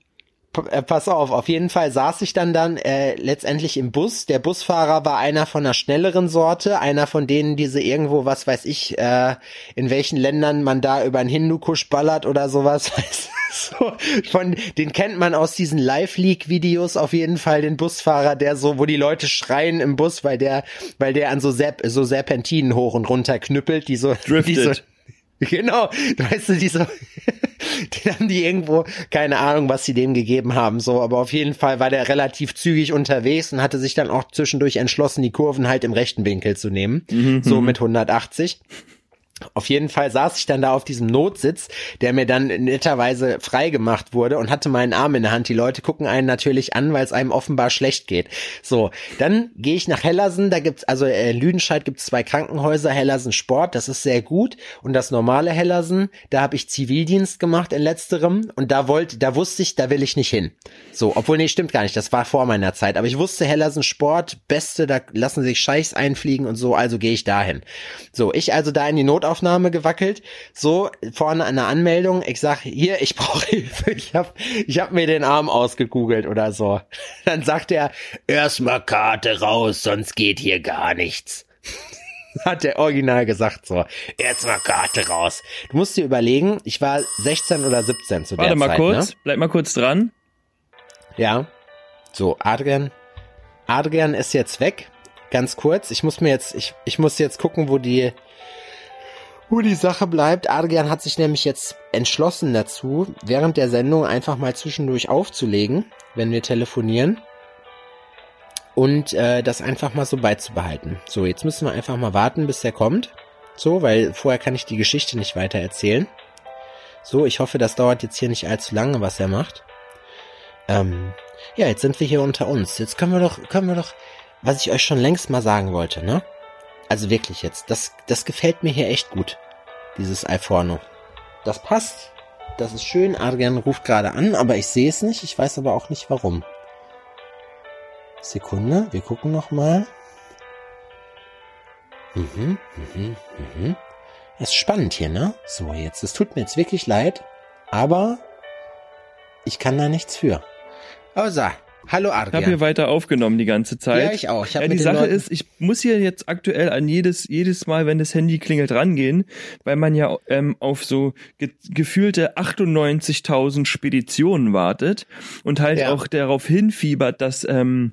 Äh, Pass auf, auf jeden Fall saß ich dann dann äh, letztendlich im Bus. Der Busfahrer war einer von einer schnelleren Sorte, einer von denen, diese irgendwo, was weiß ich, äh, in welchen Ländern man da über einen Hindukusch ballert oder sowas. So, von, den kennt man aus diesen Live-Leak-Videos auf jeden Fall, den Busfahrer, der so, wo die Leute schreien im Bus, weil der, weil der an so, Serp so Serpentinen hoch und runter knüppelt, die so, die so. Genau, weißt du, diese, den haben die irgendwo, keine Ahnung, was sie dem gegeben haben, so, aber auf jeden Fall war der relativ zügig unterwegs und hatte sich dann auch zwischendurch entschlossen, die Kurven halt im rechten Winkel zu nehmen, so mit 180. Auf jeden Fall saß ich dann da auf diesem Notsitz, der mir dann netterweise freigemacht wurde und hatte meinen Arm in der Hand. Die Leute gucken einen natürlich an, weil es einem offenbar schlecht geht. So, dann gehe ich nach Hellersen, da gibt's, also äh, Lüdenscheid gibt's zwei Krankenhäuser, Hellersen Sport, das ist sehr gut. Und das normale Hellersen, da habe ich Zivildienst gemacht in letzterem und da wollte, da wusste ich, da will ich nicht hin. So, obwohl, nee, stimmt gar nicht, das war vor meiner Zeit. Aber ich wusste, Hellersen Sport, Beste, da lassen sich Scheichs einfliegen und so, also gehe ich dahin. So, ich also da in die Notaufnahme gewackelt, so vorne an der Anmeldung, ich sag, hier, ich brauche Hilfe, ich hab, ich hab mir den Arm ausgekugelt oder so. Dann sagt er, erstmal Karte raus, sonst geht hier gar nichts. Hat der Original gesagt so. Erstmal Karte raus. Du musst dir überlegen, ich war 16 oder 17 zu Warte der mal Zeit, kurz, Ne? bleib mal kurz dran. Ja. So, Adrian. Adrian ist jetzt weg. Ganz kurz. Ich muss mir jetzt, ich, ich muss jetzt gucken, wo die, wo die Sache bleibt. Adrian hat sich nämlich jetzt entschlossen dazu, während der Sendung einfach mal zwischendurch aufzulegen, wenn wir telefonieren. Und äh, das einfach mal so beizubehalten. So, jetzt müssen wir einfach mal warten, bis der kommt. So, weil vorher kann ich die Geschichte nicht weiter erzählen. So, ich hoffe, das dauert jetzt hier nicht allzu lange, was er macht. Ähm, Ja, jetzt sind wir hier unter uns. Jetzt können wir doch, können wir doch, was ich euch schon längst mal sagen wollte, ne? Also wirklich jetzt, das, das gefällt mir hier echt gut. Dieses Alforno. Das passt. Das ist schön. Adrian ruft gerade an, aber ich sehe es nicht. Ich weiß aber auch nicht warum. Sekunde, wir gucken noch mal. Mhm, mhm, mhm. Ist spannend hier, ne? So, jetzt, es tut mir jetzt wirklich leid, aber ich kann da nichts für. Außer, hallo Ich habe hier weiter aufgenommen die ganze Zeit. Ja, ich auch. Ich ja, die Sache Leuten- ist, ich muss hier jetzt aktuell an jedes jedes Mal, wenn das Handy klingelt, rangehen, weil man ja ähm, auf so ge gefühlte 98.000 Speditionen wartet und halt Ja. auch darauf hinfiebert, dass ähm,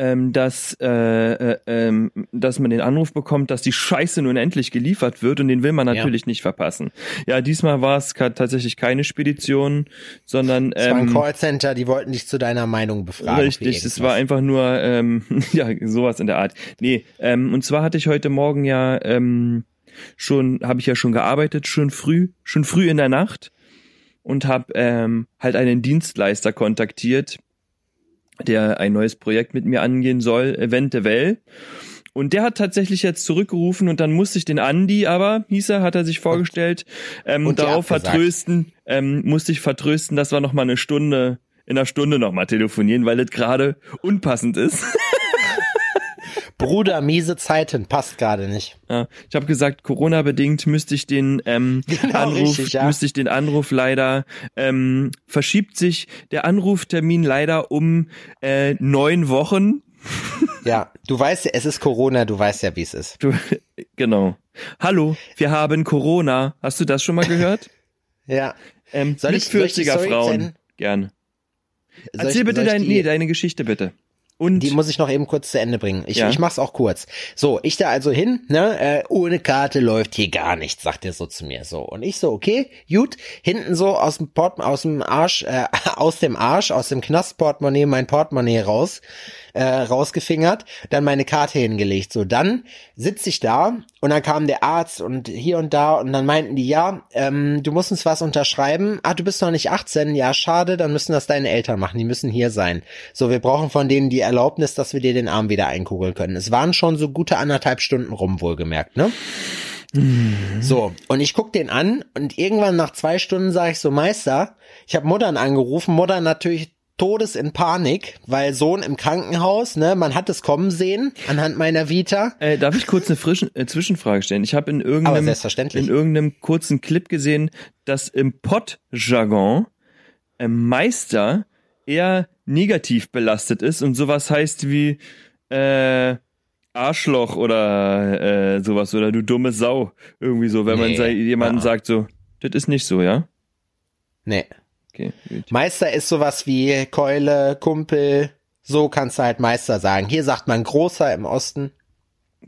ähm, dass, äh, äh, ähm, dass man den Anruf bekommt, dass die Scheiße nun endlich geliefert wird und den will man Ja. natürlich nicht verpassen. Ja, diesmal war es tatsächlich keine Spedition, sondern Es war ein ähm, Callcenter, die wollten dich zu deiner Meinung befragen. Richtig, es war einfach nur, ähm, ja, sowas in der Art. Nee, ähm, und zwar hatte ich heute Morgen ja ähm, schon, habe ich ja schon gearbeitet, schon früh, schon früh in der Nacht und habe ähm, halt einen Dienstleister kontaktiert, der ein neues Projekt mit mir angehen soll, eventuell. Und der hat tatsächlich jetzt zurückgerufen und dann musste ich den Andi, aber hieß er, hat er sich vorgestellt, ähm, Und darauf vertrösten, ähm, musste ich vertrösten, dass wir noch mal eine Stunde, in einer Stunde noch mal telefonieren, weil das gerade unpassend ist. Bruder, miese Zeiten, passt gerade nicht. Ja, ich habe gesagt, Corona bedingt müsste ich den ähm, Genau, Anruf, richtig, ja. müsste ich den Anruf leider ähm, verschiebt sich der Anruftermin leider um äh, neun Wochen. Ja, du weißt ja, es ist Corona, du weißt ja, wie es ist. Du, genau. Hallo, wir haben Corona. Hast du das schon mal gehört? Ja. Ähm, Soll ich- soll ich 40er Story Frauen. erzählen? Gerne. Soll Erzähl ich- bitte soll ich dein, nee, deine Geschichte bitte. Und Die muss ich noch eben kurz zu Ende bringen. Ich, Ja. ich mach's auch kurz. So, ich da also hin, ne, äh, ohne Karte läuft hier gar nichts, sagt er so zu mir. So, und ich so, okay, gut, hinten so aus dem Port, aus dem Arsch, äh, aus dem Arsch, aus dem Knastportemonnaie mein Portemonnaie raus, äh, rausgefingert, dann meine Karte hingelegt. So, dann sitz ich da und dann kam der Arzt und hier und da und dann meinten die, ja, ähm, du musst uns was unterschreiben. Ah, du bist noch nicht 18. Ja, schade, dann müssen das deine Eltern machen. Die müssen hier sein. So, wir brauchen von denen die Erlaubnis, dass wir dir den Arm wieder einkugeln können. Es waren schon so gute anderthalb Stunden rum, wohlgemerkt, ne? So, und ich guck den an und irgendwann nach zwei Stunden sage ich so, Meister, ich habe Muttern angerufen, Mutter natürlich Todes in Panik, weil Sohn im Krankenhaus, ne, man hat es kommen sehen anhand meiner Vita. äh, darf ich kurz eine frischen, äh, Zwischenfrage stellen? Ich habe in irgendeinem in irgendeinem kurzen Clip gesehen, dass im Pott-Jargon äh, Meister eher negativ belastet ist und sowas heißt wie äh, Arschloch oder äh, sowas oder du dumme Sau. Irgendwie so, wenn man Nee, sei, jemanden ah. sagt so, das ist nicht so, ja? Nee. Okay, gut. Meister ist sowas wie Keule, Kumpel, so kannst du halt Meister sagen. Hier sagt man großer im Osten,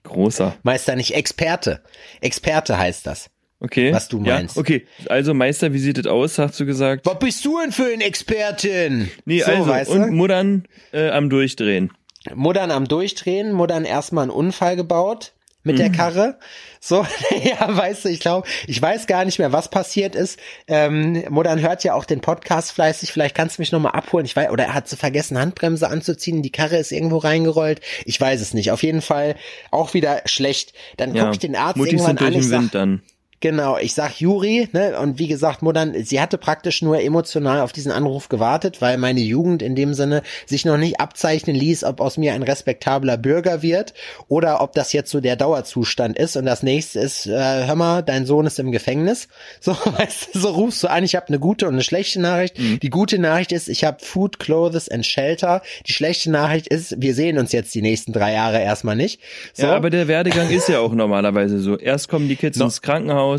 Großer. Meister nicht Experte. Experte heißt das. Okay. Was du meinst. Ja, okay. Also Meister, wie sieht es aus, hast du gesagt? Was bist du denn für ein Expertin? Nee, so, also, weißt und du? Muttern äh, am Durchdrehen. Muttern am Durchdrehen, Muttern erstmal einen Unfall gebaut mit Mhm. der Karre. So, ja, weißt du, ich glaube, ich weiß gar nicht mehr, was passiert ist. Ähm, Muttern hört ja auch den Podcast fleißig, vielleicht kannst du mich nochmal abholen. Ich weiß, oder er hat so vergessen, Handbremse anzuziehen, die Karre ist irgendwo reingerollt. Ich weiß es nicht. Auf jeden Fall auch wieder schlecht. Dann Ja. guck ich den Arzt Muttis irgendwann sind durch an, den sag, Wind dann. Genau, ich sag Juri, ne, und wie gesagt, Muttern, sie hatte praktisch nur emotional auf diesen Anruf gewartet, weil meine Jugend in dem Sinne sich noch nicht abzeichnen ließ, ob aus mir ein respektabler Bürger wird oder ob das jetzt so der Dauerzustand ist. Und das nächste ist, äh, hör mal, dein Sohn ist im Gefängnis. So, weißt du, so rufst du an, ich habe eine gute und eine schlechte Nachricht. Mhm. Die gute Nachricht ist, ich habe Food, Clothes and Shelter. Die schlechte Nachricht ist, wir sehen uns jetzt die nächsten drei Jahre erstmal nicht. So. Ja, aber der Werdegang ist ja auch normalerweise so. Erst kommen die Kids No. ins Krankenhaus,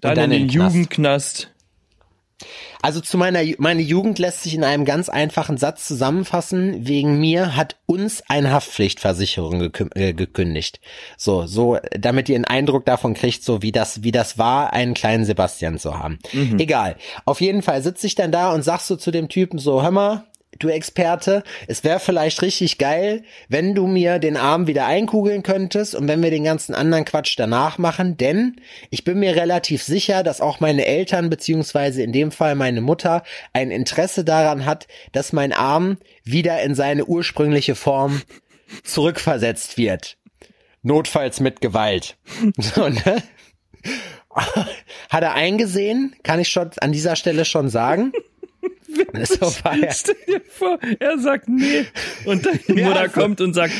dann, dann in den Knast. Jugendknast. Also zu meiner meine Jugend lässt sich in einem ganz einfachen Satz zusammenfassen. Wegen mir hat uns eine Haftpflichtversicherung gekü- äh, gekündigt. So, so, damit ihr einen Eindruck davon kriegt, so wie das, wie das war, einen kleinen Sebastian zu haben. Egal. Auf jeden Fall sitze ich dann da und sagst so zu dem Typen so, hör mal, du Experte, es wäre vielleicht richtig geil, wenn du mir den Arm wieder einkugeln könntest und wenn wir den ganzen anderen Quatsch danach machen, denn ich bin mir relativ sicher, dass auch meine Eltern beziehungsweise in dem Fall meine Mutter ein Interesse daran hat, dass mein Arm wieder in seine ursprüngliche Form zurückversetzt wird. Notfalls mit Gewalt. So, ne? Hat er eingesehen, kann ich schon an dieser Stelle schon sagen. So er. Stell dir vor, er sagt nee. Und deine Ja, Mutter kommt und sagt,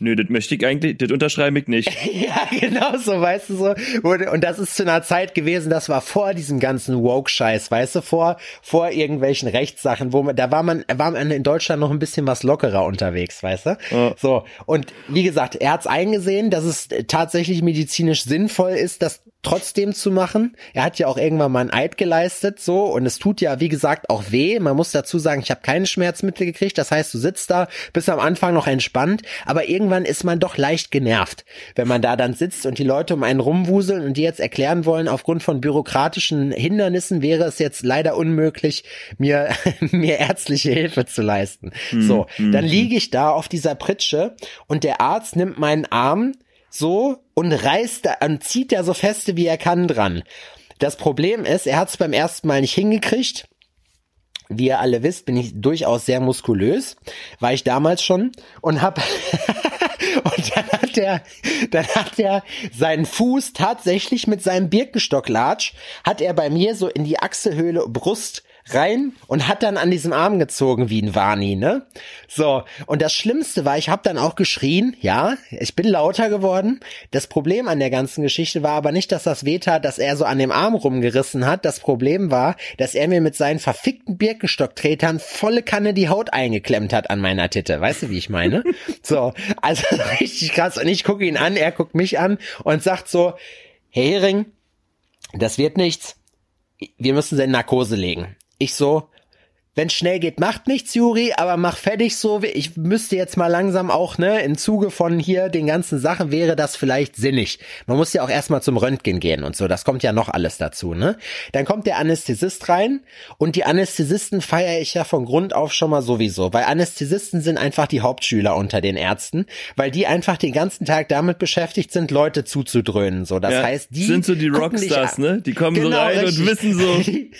nö, das möchte ich eigentlich, das unterschreibe ich nicht. Ja, genau so, weißt du so. Wurde- Und das ist zu einer Zeit gewesen, das war vor diesem ganzen Woke-Scheiß, weißt du, vor, vor irgendwelchen Rechtssachen, wo man, da war man, war man in Deutschland noch ein bisschen was lockerer unterwegs, weißt du? Ja. So. Und wie gesagt, er hat's eingesehen, dass es tatsächlich medizinisch sinnvoll ist, das trotzdem zu machen. Er hat ja auch irgendwann mal ein Eid geleistet, so. Und es tut ja, wie gesagt, auch weh. Man muss dazu sagen, ich habe keine Schmerzmittel gekriegt. Das heißt, du sitzt da, bist am Anfang noch entspannt, aber irgendwann ist man doch leicht genervt, wenn man da dann sitzt und die Leute um einen rumwuseln und die jetzt erklären wollen, aufgrund von bürokratischen Hindernissen wäre es jetzt leider unmöglich, mir, mir ärztliche Hilfe zu leisten. So, dann liege ich da auf dieser Pritsche und der Arzt nimmt meinen Arm so und reißt da und zieht da so feste wie er kann dran. Das Problem ist, er hat es beim ersten Mal nicht hingekriegt. Wie ihr alle wisst, bin ich durchaus sehr muskulös, war ich damals schon und hab und dann hat er dann hat er seinen Fuß tatsächlich mit seinem Birkenstocklatsch hat er bei mir so in die Achselhöhle Brust rein und hat dann an diesem Arm gezogen wie ein Wani, ne? So, und das Schlimmste war, ich habe dann auch geschrien, ja, ich bin lauter geworden. Das Problem an der ganzen Geschichte war aber nicht, dass das wehtat, dass er so an dem Arm rumgerissen hat. Das Problem war, dass er mir mit seinen verfickten Birkenstocktretern volle Kanne die Haut eingeklemmt hat an meiner Titte. Weißt du, wie ich meine? So, also richtig krass. Und ich gucke ihn an, er guckt mich an und sagt so, Herr Hering, das wird nichts. Wir müssen sie in Narkose legen. Ich so, wenn schnell geht, macht nichts, Juri, aber mach fertig so. Ich müsste jetzt mal langsam auch, ne, im Zuge von hier den ganzen Sachen wäre das vielleicht sinnig. Man muss ja auch erstmal zum Röntgen gehen und so. Das kommt ja noch alles dazu, ne? Dann kommt der Anästhesist rein und die Anästhesisten feiere ich ja von Grund auf schon mal sowieso, weil Anästhesisten sind einfach die Hauptschüler unter den Ärzten, weil die einfach den ganzen Tag damit beschäftigt sind, Leute zuzudröhnen, so. Das Ja, heißt, die sind so die Rockstars, ne? Die kommen so Genau, rein richtig. und wissen so,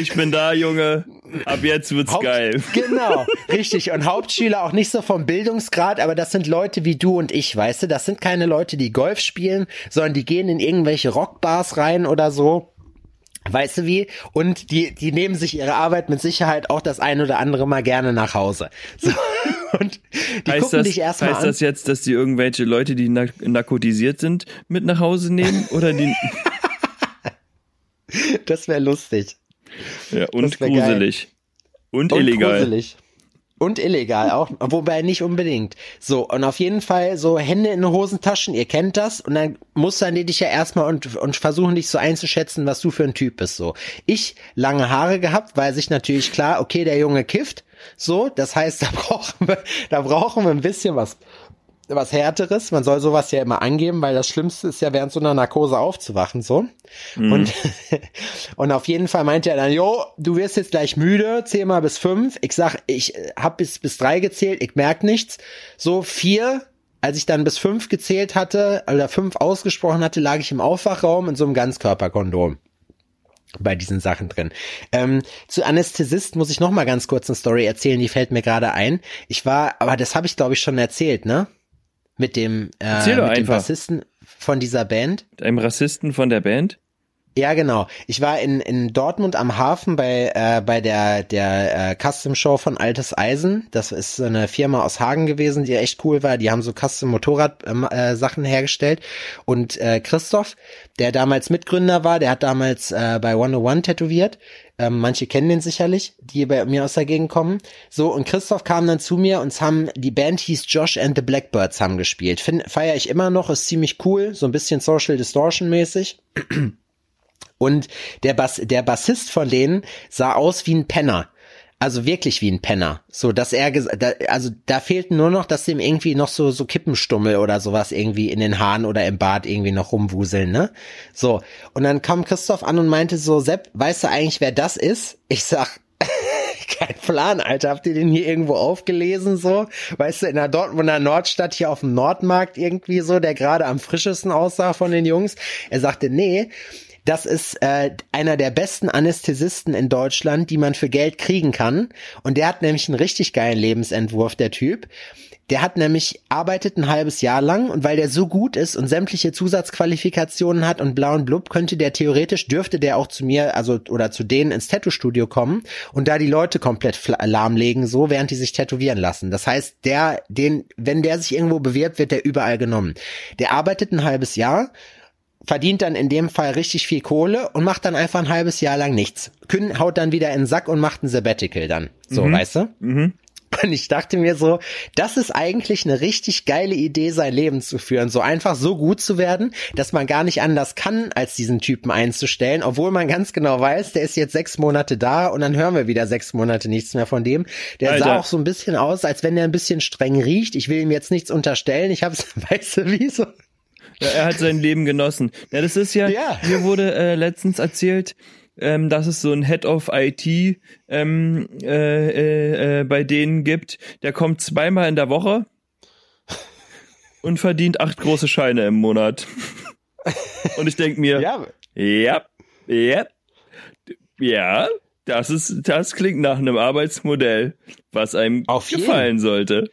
ich bin da, Junge, ab jetzt wird's Haupt- geil. Genau, richtig. Und Hauptschüler auch nicht so vom Bildungsgrad, aber das sind Leute wie du und ich, weißt du? Das sind keine Leute, die Golf spielen, sondern die gehen in irgendwelche Rockbars rein oder so. Weißt du wie? Und die, die nehmen sich ihre Arbeit mit Sicherheit auch das ein oder andere Mal gerne nach Hause. So. Und die heißt gucken das, dich erstmal heißt an. das jetzt, dass die irgendwelche Leute, die nak narkotisiert sind, mit nach Hause nehmen? Oder die. Das wäre lustig. Ja, und wär geil. gruselig. Und, Und illegal. gruselig. Und illegal auch, wobei nicht unbedingt. So, und auf jeden Fall so Hände in den Hosentaschen, ihr kennt das, und dann mustern die dich ja erstmal und, und versuchen dich so einzuschätzen, was du für ein Typ bist, so. Ich, lange Haare gehabt, weil sich natürlich klar, okay, der Junge kifft, so, das heißt, da brauchen wir, da brauchen wir ein bisschen was, was härteres. Man soll sowas ja immer angeben, weil das Schlimmste ist ja während so einer Narkose aufzuwachen, so. Und, und auf jeden Fall meinte er dann, jo, du wirst jetzt gleich müde, zähl mal bis fünf. Ich sag, ich hab bis, bis drei gezählt, ich merk nichts. So vier, als ich dann bis fünf gezählt hatte, oder fünf ausgesprochen hatte, lag ich im Aufwachraum in so einem Ganzkörperkondom bei diesen Sachen drin. Ähm, zu Anästhesist muss ich noch mal ganz kurz eine Story erzählen, die fällt mir gerade ein. Ich war, aber das habe ich glaube ich schon erzählt, ne? Mit dem, äh, mit dem einfach. Bassisten von dieser Band. Mit einem Rassisten von der Band? Ja, genau. Ich war in, in Dortmund am Hafen bei, äh, bei der, der äh, Custom Show von Altes Eisen. Das ist so eine Firma aus Hagen gewesen, die echt cool war. Die haben so Custom Motorrad ähm, äh, Sachen hergestellt. Und äh, Christoph, der damals Mitgründer war, der hat damals äh, bei 101 tätowiert. Ähm, manche kennen den sicherlich, die bei mir aus der Gegend kommen. So, und Christoph kam dann zu mir und haben, die Band hieß Josh and the Blackbirds haben gespielt. Find, feier ich immer noch, ist ziemlich cool, so ein bisschen Social Distortion mäßig. Und der, Bass, der Bassist von denen sah aus wie ein Penner. Also wirklich wie ein Penner. So, dass er, da, also da fehlten nur noch, dass dem irgendwie noch so, so Kippenstummel oder sowas irgendwie in den Haaren oder im Bart irgendwie noch rumwuseln, ne? So. Und dann kam Christoph an und meinte so, Sepp, weißt du eigentlich, wer das ist? Ich sag, Kein Plan, Alter. Habt ihr den hier irgendwo aufgelesen so? Weißt du, in der Dortmunder Nordstadt hier auf dem Nordmarkt irgendwie so, der gerade am frischesten aussah von den Jungs. Er sagte, nee, das ist äh, einer der besten Anästhesisten in Deutschland, die man für Geld kriegen kann. Und der hat nämlich einen richtig geilen Lebensentwurf, der Typ. Der hat nämlich arbeitet ein halbes Jahr lang und weil der so gut ist und sämtliche Zusatzqualifikationen hat und blau und blub, könnte der theoretisch, dürfte der auch zu mir, also oder zu denen ins Tattoo-Studio kommen und da die Leute komplett lahmlegen, so während die sich tätowieren lassen. Das heißt, der, den, wenn der sich irgendwo bewirbt, wird der überall genommen. Der arbeitet ein halbes Jahr verdient dann in dem Fall richtig viel Kohle und macht dann einfach ein halbes Jahr lang nichts. Kün haut dann wieder in den Sack und macht ein Sabbatical dann. So, weißt du? Und ich dachte mir so, das ist eigentlich eine richtig geile Idee, sein Leben zu führen. So einfach so gut zu werden, dass man gar nicht anders kann, als diesen Typen einzustellen, obwohl man ganz genau weiß, der ist jetzt sechs Monate da und dann hören wir wieder sechs Monate nichts mehr von dem. Der sah Alter. auch so ein bisschen aus, als wenn der ein bisschen streng riecht. Ich will ihm jetzt nichts unterstellen. Ich hab's, weißt du, wie so. Ja, er hat sein Leben genossen. Ja, das ist ja, Ja. mir wurde äh, letztens erzählt, ähm, dass es so ein Head of IT ähm, äh, äh, äh, bei denen gibt. Der kommt zweimal in der Woche und verdient acht große Scheine im Monat. Und ich denk mir, Ja, ja, ja, ja, das ist, das klingt nach einem Arbeitsmodell, was einem Auf jeden. gefallen sollte.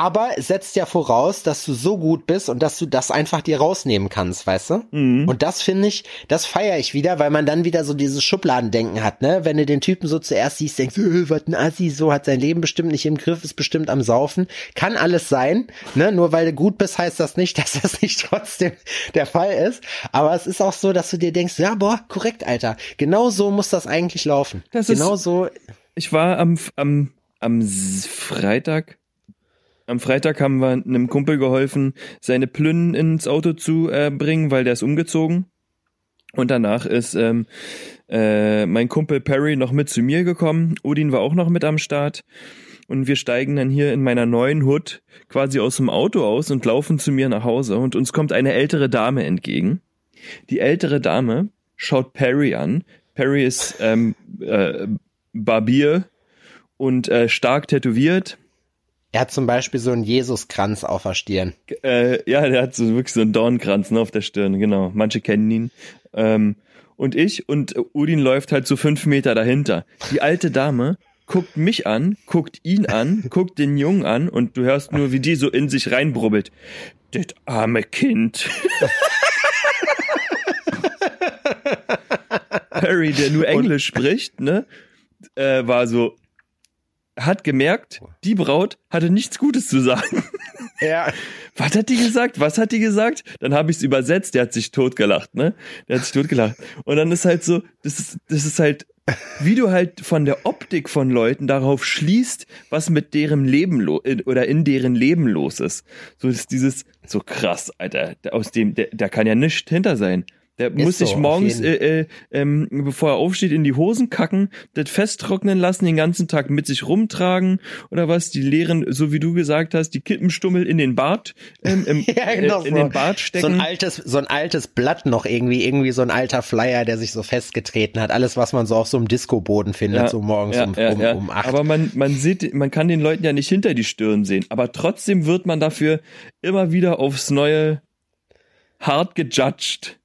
Aber es setzt ja voraus, dass du so gut bist und dass du das einfach dir rausnehmen kannst, weißt du? Und das finde ich, das feiere ich wieder, weil man dann wieder so dieses Schubladendenken hat, ne? Wenn du den Typen so zuerst siehst, denkst äh, was ein Assi, so hat sein Leben bestimmt nicht im Griff, ist bestimmt am Saufen. Kann alles sein, ne? Nur weil du gut bist, heißt das nicht, dass das nicht trotzdem der Fall ist. Aber es ist auch so, dass du dir denkst, ja, boah, korrekt, Alter. Genau so muss das eigentlich laufen. Das ist- genau so. Ich war am, am, am Freitag. Am Freitag haben wir einem Kumpel geholfen, seine Plünnen ins Auto zu äh, bringen, weil der ist umgezogen. Und danach ist ähm, äh, mein Kumpel Perry noch mit zu mir gekommen. Odin war auch noch mit am Start. Und wir steigen dann hier in meiner neuen Hut quasi aus dem Auto aus und laufen zu mir nach Hause. Und uns kommt eine ältere Dame entgegen. Die ältere Dame schaut Perry an. Perry ist ähm, äh, Barbier und äh, stark tätowiert. Er hat zum Beispiel so einen Jesuskranz auf der Stirn. Äh, ja, der hat so wirklich so einen Dornkranz ne, auf der Stirn, genau. Manche kennen ihn. Ähm, und ich und Udin läuft halt so fünf Meter dahinter. Die alte Dame guckt mich an, guckt ihn an, guckt den Jungen an und du hörst nur, wie die so in sich reinbrubbelt. Das arme Kind. Harry, der nur Englisch spricht, ne, äh, war so, hat gemerkt, die Braut hatte nichts Gutes zu sagen. Ja. Was hat die gesagt? Was hat die gesagt? Dann habe ich es übersetzt, der hat sich totgelacht, ne? Der hat sich totgelacht. Und dann ist halt so, das ist, das ist halt, wie du halt von der Optik von Leuten darauf schließt, was mit deren Leben lo in- oder in deren Leben los ist. So ist dieses, so krass, Alter, aus dem, der, da kann ja nichts hinter sein. Der muss so, sich auf morgens, äh, äh, ähm, bevor er aufsteht, in die Hosen kacken, das festtrocknen lassen, den ganzen Tag mit sich rumtragen oder was, die leeren, so wie du gesagt hast, die Kippenstummel in den Bart, ähm, im, Ja, genau äh, in so. den Bart So stecken. ein altes, so ein altes Blatt noch irgendwie, irgendwie so ein alter Flyer, der sich so festgetreten hat. Alles, was man so auf so einem Disco-Boden findet, so morgens um, um, um acht. Aber man, man sieht, man kann den Leuten ja nicht hinter die Stirn sehen. Aber trotzdem wird man dafür immer wieder aufs Neue hart gejudged.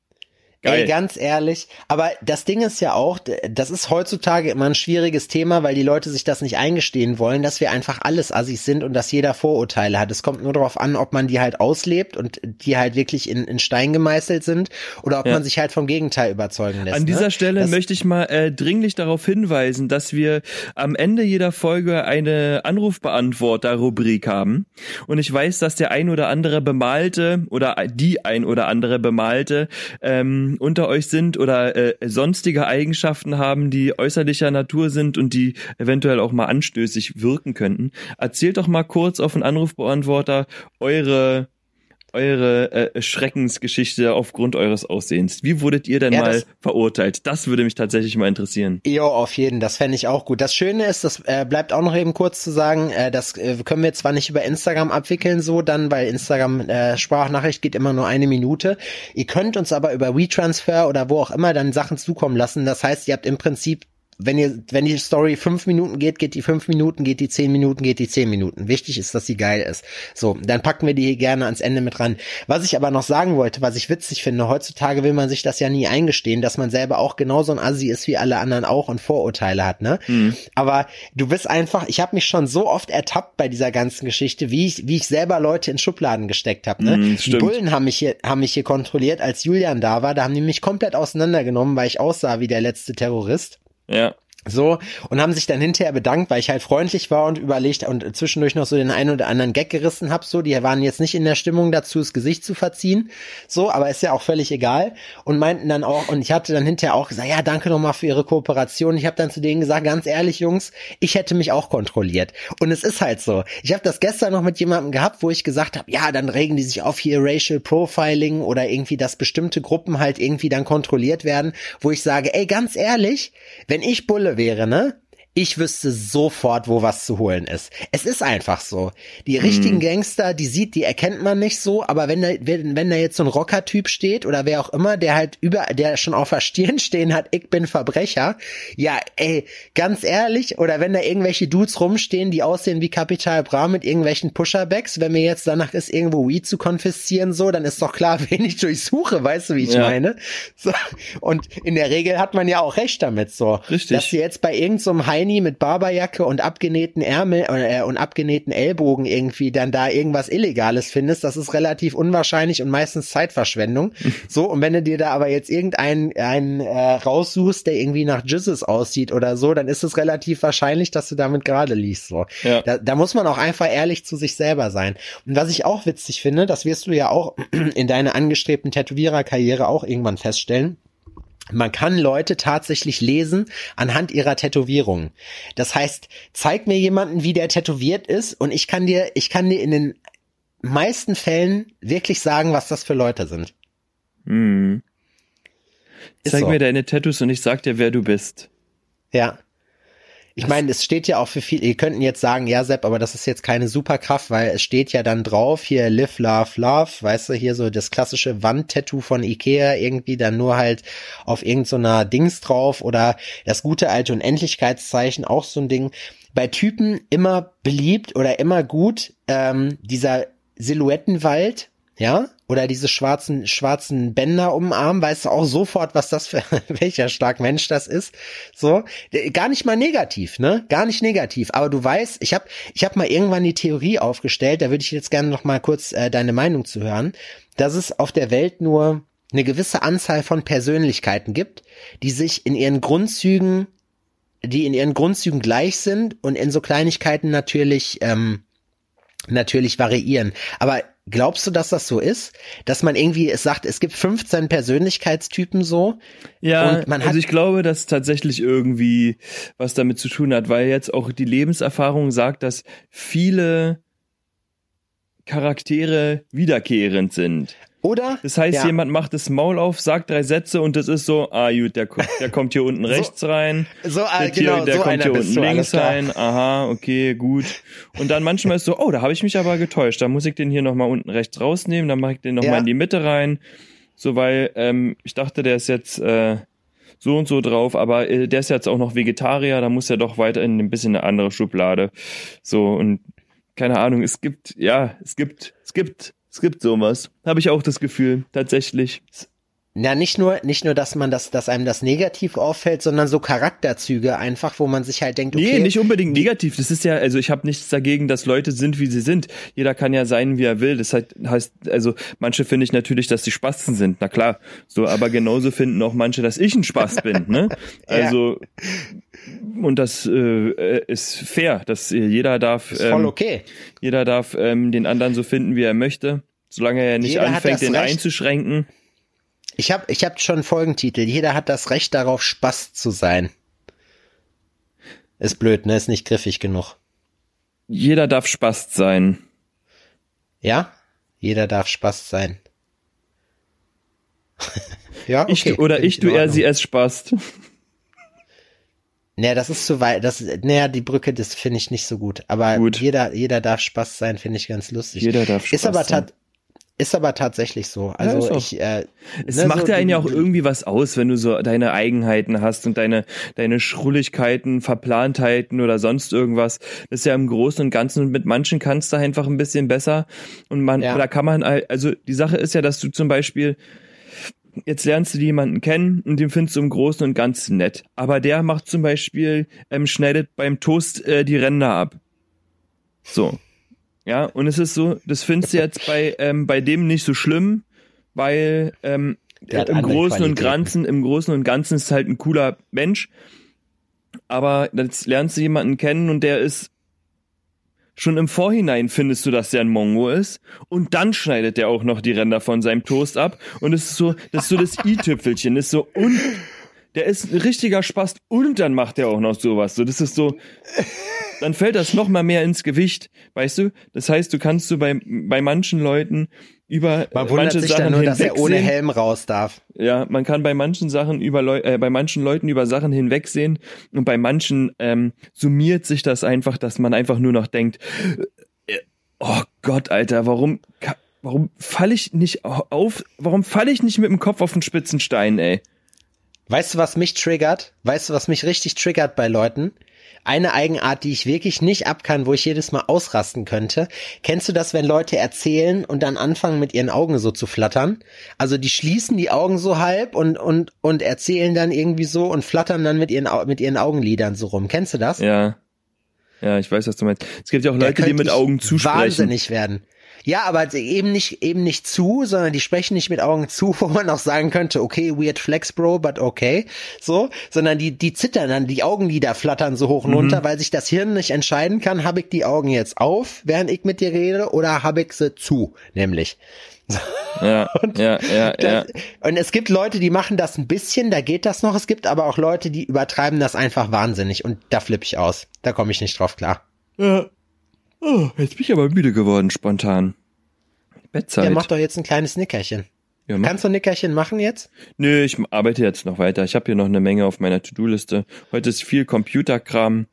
Geil. Ey, ganz ehrlich, aber das Ding ist ja auch, das ist heutzutage immer ein schwieriges Thema, weil die Leute sich das nicht eingestehen wollen, dass wir einfach alles Assis sind und dass jeder Vorurteile hat. Es kommt nur darauf an, ob man die halt auslebt und die halt wirklich in, in Stein gemeißelt sind oder ob Ja. man sich halt vom Gegenteil überzeugen lässt. An dieser ne? Stelle das, möchte ich mal äh, dringlich darauf hinweisen, dass wir am Ende jeder Folge eine Anrufbeantworter-Rubrik haben. Und ich weiß, dass der ein oder andere Bemalte oder die ein oder andere Bemalte ähm, unter euch sind oder äh, sonstige Eigenschaften haben, die äußerlicher Natur sind und die eventuell auch mal anstößig wirken könnten. Erzählt doch mal kurz auf den Anrufbeantworter eure eure äh, Schreckensgeschichte aufgrund eures Aussehens. Wie wurdet ihr denn Ja, mal verurteilt? Das würde mich tatsächlich mal interessieren. Jo, auf jeden, das fände ich auch gut. Das Schöne ist, das äh, bleibt auch noch eben kurz zu sagen, äh, das äh, können wir zwar nicht über Instagram abwickeln, so dann, weil Instagram äh, Sprachnachricht geht immer nur eine Minute. Ihr könnt uns aber über WeTransfer oder wo auch immer dann Sachen zukommen lassen. Das heißt, ihr habt im Prinzip wenn ihr, wenn die Story fünf Minuten geht, geht die fünf Minuten, geht die zehn Minuten, geht die zehn Minuten. Wichtig ist, dass sie geil ist. So, dann packen wir die hier gerne ans Ende mit ran. Was ich aber noch sagen wollte, was ich witzig finde, heutzutage will man sich das ja nie eingestehen, dass man selber auch genauso ein Assi ist wie alle anderen auch und Vorurteile hat, ne? Mhm. Aber du bist einfach, ich habe mich schon so oft ertappt bei dieser ganzen Geschichte, wie ich, wie ich selber Leute in Schubladen gesteckt habe, ne? Mhm, die. Bullen haben mich hier, haben mich hier kontrolliert, als Julian da war, da haben die mich komplett auseinandergenommen, weil ich aussah wie der letzte Terrorist. Ja. So, und haben sich dann hinterher bedankt, weil ich halt freundlich war und überlegt und zwischendurch noch so den einen oder anderen Gag gerissen hab. So, die waren jetzt nicht in der Stimmung dazu, das Gesicht zu verziehen. So, aber ist ja auch völlig egal. Und meinten dann auch, und ich hatte dann hinterher auch gesagt, ja, danke nochmal für Ihre Kooperation. Ich habe dann zu denen gesagt, ganz ehrlich, Jungs, ich hätte mich auch kontrolliert. Und es ist halt so. Ich habe das gestern noch mit jemandem gehabt, wo ich gesagt habe, ja, dann regen die sich auf hier Racial Profiling oder irgendwie, dass bestimmte Gruppen halt irgendwie dann kontrolliert werden, wo ich sage, ey, ganz ehrlich, wenn ich Bulle forvirrende. Ich wüsste sofort, wo was zu holen ist. Es ist einfach so. Die richtigen Gangster, die sieht, die erkennt man nicht so, aber wenn da, wenn, wenn da jetzt so ein Rocker-Typ steht oder wer auch immer, der halt über, der schon auf der Stirn stehen hat, ich bin Verbrecher, ja, ey, ganz ehrlich, oder wenn da irgendwelche Dudes rumstehen, die aussehen wie Capital Bra mit irgendwelchen Pusherbacks, wenn mir jetzt danach ist, irgendwo Weed zu konfiszieren, so, dann ist doch klar, wen ich durchsuche, weißt du, wie ich Ja. meine? So, und in der Regel hat man ja auch recht damit, so. Richtig. Dass du jetzt bei irgendeinem so Heini mit Barberjacke und abgenähten Ärmel äh, und abgenähten Ellbogen irgendwie dann da irgendwas Illegales findest, das ist relativ unwahrscheinlich und meistens Zeitverschwendung. so, und wenn du dir da aber jetzt irgendeinen einen, äh, raussuchst, der irgendwie nach Jizzes aussieht oder so, dann ist es relativ wahrscheinlich, dass du damit gerade liest. So. Ja. Da, da muss man auch einfach ehrlich zu sich selber sein. Und was ich auch witzig finde, das wirst du ja auch in deiner angestrebten Tätowiererkarriere auch irgendwann feststellen, man kann Leute tatsächlich lesen anhand ihrer Tätowierungen. Das heißt, zeig mir jemanden, wie der tätowiert ist und ich kann dir, ich kann dir in den meisten Fällen wirklich sagen, was das für Leute sind. Ist Zeig so. mir deine Tattoos und ich sag dir, wer du bist. Ja. Ich meine, es steht ja auch für viele, ihr könnten jetzt sagen, ja, Sepp, aber das ist jetzt keine Superkraft, weil es steht ja dann drauf, hier Live, Love, Love, weißt du, hier so das klassische Wandtattoo von Ikea, irgendwie dann nur halt auf irgendeiner Dings drauf oder das gute alte Unendlichkeitszeichen, auch so ein Ding. Bei Typen immer beliebt oder immer gut, ähm, dieser Silhouettenwald, ja, oder diese schwarzen, schwarzen Bänder um den Arm, weißt du auch sofort, was das für, welcher stark Mensch das ist. So, D- gar nicht mal negativ, ne? Gar nicht negativ. Aber du weißt, ich habe ich hab mal irgendwann die Theorie aufgestellt, da würde ich jetzt gerne noch mal kurz äh, deine Meinung zu hören, dass es auf der Welt nur eine gewisse Anzahl von Persönlichkeiten gibt, die sich in ihren Grundzügen, die in ihren Grundzügen gleich sind und in so Kleinigkeiten natürlich, ähm, natürlich variieren. Aber glaubst du, dass das so ist? Dass man irgendwie es sagt, es gibt 15 Persönlichkeitstypen so? Ja, Und man hat- also ich glaube, dass tatsächlich irgendwie was damit zu tun hat, weil jetzt auch die Lebenserfahrung sagt, dass viele Charaktere wiederkehrend sind. Oder? Das heißt, Ja. jemand macht das Maul auf, sagt drei Sätze und das ist so, ah gut, der, kommt- der kommt hier unten rechts rein. So, äh, Der, genau, hier, der so kommt hier unten links rein. Aha, okay, gut. Und dann manchmal ist so, oh, da habe ich mich aber getäuscht. Da muss ich den hier nochmal unten rechts rausnehmen, dann mache ich den nochmal Ja. in die Mitte rein. So, weil ähm, ich dachte, der ist jetzt äh, so und so drauf, aber äh, der ist jetzt auch noch Vegetarier, da muss er doch weiterhin ein bisschen eine andere Schublade. So, und keine Ahnung, es gibt, ja, es gibt, es gibt, es gibt sowas. Habe ich auch das Gefühl, tatsächlich. Na, nicht nur, nicht nur, dass man das, dass einem das negativ auffällt, sondern so Charakterzüge einfach, wo man sich halt denkt, okay, Nee, nicht unbedingt negativ. Das ist ja, also ich habe nichts dagegen, dass Leute sind, wie sie sind. Jeder kann ja sein, wie er will. Das heißt, also manche finde ich natürlich, dass die Spasten sind. Na klar, so, aber genauso finden auch manche, dass ich ein Spast bin. Ne? Also und das äh, ist fair, dass jeder darf, ist voll ähm, okay. jeder darf ähm, den anderen so finden, wie er möchte, solange er nicht Jeder anfängt, den Recht. einzuschränken. Ich habe ich hab schon einen Folgentitel. Jeder hat das Recht darauf, Spaß zu sein. Ist blöd, ne? Ist nicht griffig genug. Jeder darf Spast sein. Ja? Jeder darf Spaß sein. ja, okay. Ich, oder Find ich, du, er, sie, es Spast. Nee, das ist zu weit. Das, naja, die Brücke, das finde ich nicht so gut. Aber Gut. jeder, jeder darf Spaß sein, finde ich ganz lustig. Jeder darf Ist Spaß aber sein. Ist aber tatsächlich so. Also auch. ich, äh, Es ne, macht so ja einen ja auch irgendwie was aus, wenn du so deine Eigenheiten hast und deine, deine Schrulligkeiten, Verplantheiten oder sonst irgendwas. Das ist ja im Großen und Ganzen und mit manchen kannst du einfach ein bisschen besser. Und man, Ja. da kann man, also die Sache ist ja, dass du zum Beispiel, jetzt lernst du jemanden kennen und den findest du im Großen und Ganzen nett. Aber der macht zum Beispiel, ähm, schneidet beim Toast äh, die Ränder ab. So. Ja, und es ist so, das findest du jetzt bei, ähm, bei dem nicht so schlimm, weil ähm, im Großen und. Ganzen, im Großen und Ganzen ist halt ein cooler Mensch. Aber jetzt lernst du jemanden kennen und der ist schon im Vorhinein findest du, dass der ein Mongo ist und dann schneidet der auch noch die Ränder von seinem Toast ab und es ist so, das ist so das i-Tüpfelchen, ist so und der ist ein richtiger Spast und dann macht er auch noch sowas. So, das ist so, dann fällt das noch mal mehr ins Gewicht, weißt du? Das heißt, du kannst du bei, bei manchen Leuten über man wundert manche sich Sachen dann nur, dass er ohne. Helm raus darf. Ja, man kann bei manchen Sachen über Leu äh, bei manchen Leuten über Sachen hinwegsehen und bei manchen ähm, summiert sich das einfach, dass man einfach nur noch denkt, äh, oh Gott, Alter, warum warum falle ich nicht au- auf, warum falle ich nicht mit dem Kopf auf den spitzen Stein, ey? Weißt du, was mich triggert? Weißt du, was mich richtig triggert bei Leuten? Eine Eigenart, die ich wirklich nicht ab kann, wo ich jedes Mal ausrasten könnte. Kennst du das, wenn Leute erzählen und dann anfangen mit ihren Augen so zu flattern? Also die schließen die Augen so halb und und und erzählen dann irgendwie so und flattern dann mit ihren mit ihren Augenlidern so rum. Kennst du das? Ja. Ja, ich weiß, was du meinst. Es gibt ja auch Leute, die mit Augen zusprechen. Wahnsinnig werden. Ja, aber eben nicht, eben nicht zu, sondern die sprechen nicht mit Augen zu, wo man auch sagen könnte, okay, weird flex, bro, but okay, so, sondern die, die zittern dann, die Augenlider flattern so hoch und Mhm. runter, weil sich das Hirn nicht entscheiden kann, habe ich die Augen jetzt auf, während ich mit dir rede, oder habe ich sie zu, nämlich. Ja, ja, ja, ja. Das, Und es gibt Leute, die machen das ein bisschen, da geht das noch, es gibt aber auch Leute, die übertreiben das einfach wahnsinnig und da flippe ich aus. Da komme ich nicht drauf klar. ja. Oh, jetzt bin ich aber müde geworden, spontan. Bettzeit. Der macht doch jetzt ein kleines Nickerchen. ja. Kannst du ein Nickerchen machen jetzt? Nö, ich arbeite jetzt noch weiter. Ich habe hier noch eine Menge auf meiner To-Do-Liste. Heute ist viel Computerkram.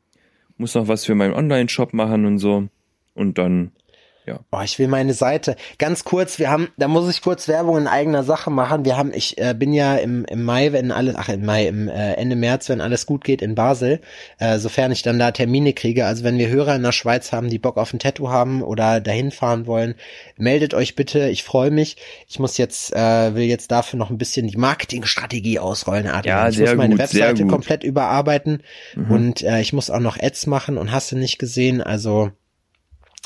Muss noch was für meinen Online-Shop machen und so. Und dann, Oh, ich will meine Seite. Ganz kurz, wir haben, da muss ich kurz Werbung in eigener Sache machen. Wir haben, ich äh, bin ja im, im Mai, wenn alles, ach im Mai, im äh, Ende März, wenn alles gut geht, in Basel, äh, sofern ich dann da Termine kriege. Also wenn wir Hörer in der Schweiz haben, die Bock auf ein Tattoo haben oder dahin fahren wollen, meldet euch bitte. Ich freue mich. Ich muss jetzt, äh, will jetzt dafür noch ein bisschen die Marketingstrategie ausrollen, Adrian. Ja, ich muss meine gut, Webseite komplett überarbeiten und äh, ich muss auch noch Ads machen und hast du nicht gesehen. Also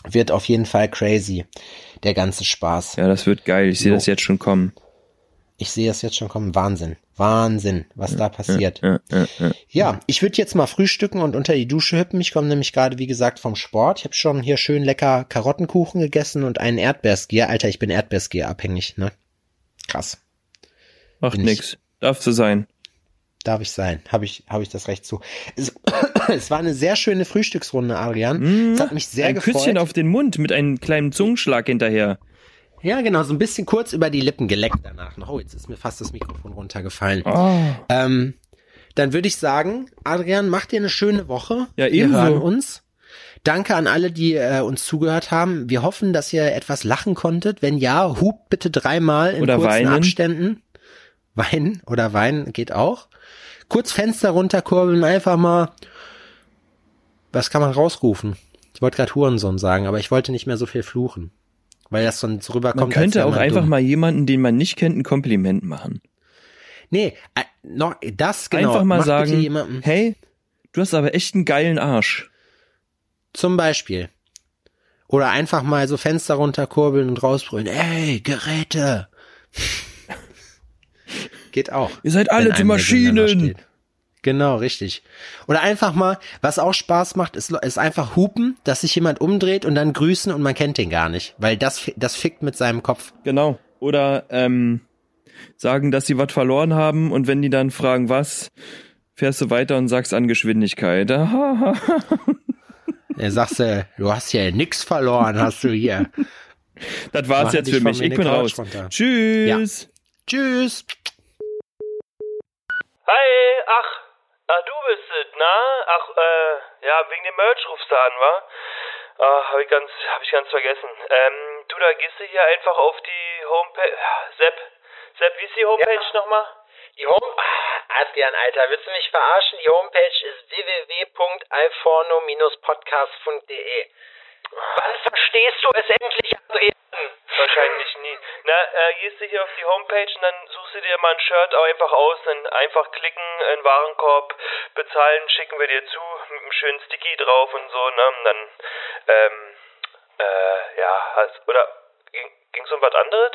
wird auf jeden Fall crazy, der ganze Spaß. ja, das wird geil. Ich sehe das jetzt schon kommen. Ich sehe es jetzt schon kommen. Wahnsinn. Wahnsinn, was da passiert. Ja, ja, ja. Ja, ich würde jetzt mal frühstücken und unter die Dusche hüppen. Ich komme nämlich gerade, wie gesagt, vom Sport. Ich habe schon hier schön lecker Karottenkuchen gegessen und einen Erdbeerskier. Alter, ich bin Erdbeerskier abhängig, ne? Krass. Macht Bin ich- nix. Darf so sein. Darf ich sein? Habe ich, habe ich das Recht zu. Es, es war eine sehr schöne Frühstücksrunde, Adrian. Es hat mich sehr Ein gefreut. Küsschen auf den Mund mit einem kleinen Zungenschlag hinterher. Ja, genau, so ein bisschen kurz über die Lippen geleckt danach. noch. Oh, jetzt ist mir fast das Mikrofon runtergefallen. Oh. Ähm, dann würde ich sagen, Adrian, mach dir eine schöne Woche. Ja, Wir ebenso. hören uns. Danke an alle, die äh, uns zugehört haben. Wir hoffen, dass ihr etwas lachen konntet. Wenn ja, hupt bitte dreimal in Oder kurzen weinen. Abständen. Weinen oder weinen geht auch. Kurz Fenster runterkurbeln, einfach mal. Was kann man rausrufen? Ich wollte gerade Hurensohn sagen, aber ich wollte nicht mehr so viel fluchen. Weil das sonst rüberkommt. Man könnte auch einfach dumm. mal jemanden, den man nicht kennt, ein Kompliment machen. Nee, äh, noch, das genau. einfach mal Mach sagen, hey, du hast aber echt einen geilen Arsch. Zum Beispiel. Oder einfach mal so Fenster runterkurbeln und rausbrüllen. Ey, Geräte! Geht auch. Ihr seid alle danach Maschinen. Genau, richtig. Oder einfach mal, was auch Spaß macht, ist, ist einfach hupen, dass sich jemand umdreht und dann grüßen und man kennt den gar nicht. Weil das, das fickt mit seinem Kopf. Genau. Oder ähm, sagen, dass sie was verloren haben und wenn die dann fragen, was, fährst du weiter und sagst an Geschwindigkeit. Er sagst du, du hast hier nix verloren, hast du hier. das war's Mach jetzt für mich. Ich bin raus. runter. Tschüss. Tschüss. Hi, ach, ah, du bist es, na? Ach, äh, ja, wegen dem Merch rufst du an, wa? Ah, hab ich ganz, hab ich ganz vergessen. Ähm, du, da gehst du hier einfach auf die Homepage. Sepp, Sepp, wie ist die Homepage nochmal? Die Home ah, Adrian, Alter, willst du mich verarschen? Die Homepage ist www.alforno-podcast.de. Wann verstehst du es endlich, Adrian? Wahrscheinlich nie. Na, äh, gehst du hier auf die Homepage und dann suchst du dir mal ein Shirt auch einfach aus, dann einfach klicken, in Warenkorb bezahlen, schicken wir dir zu, mit einem schönen Sticky drauf und so, ne? Und dann, ähm, äh, ja, hast, oder ging, ging's um was anderes?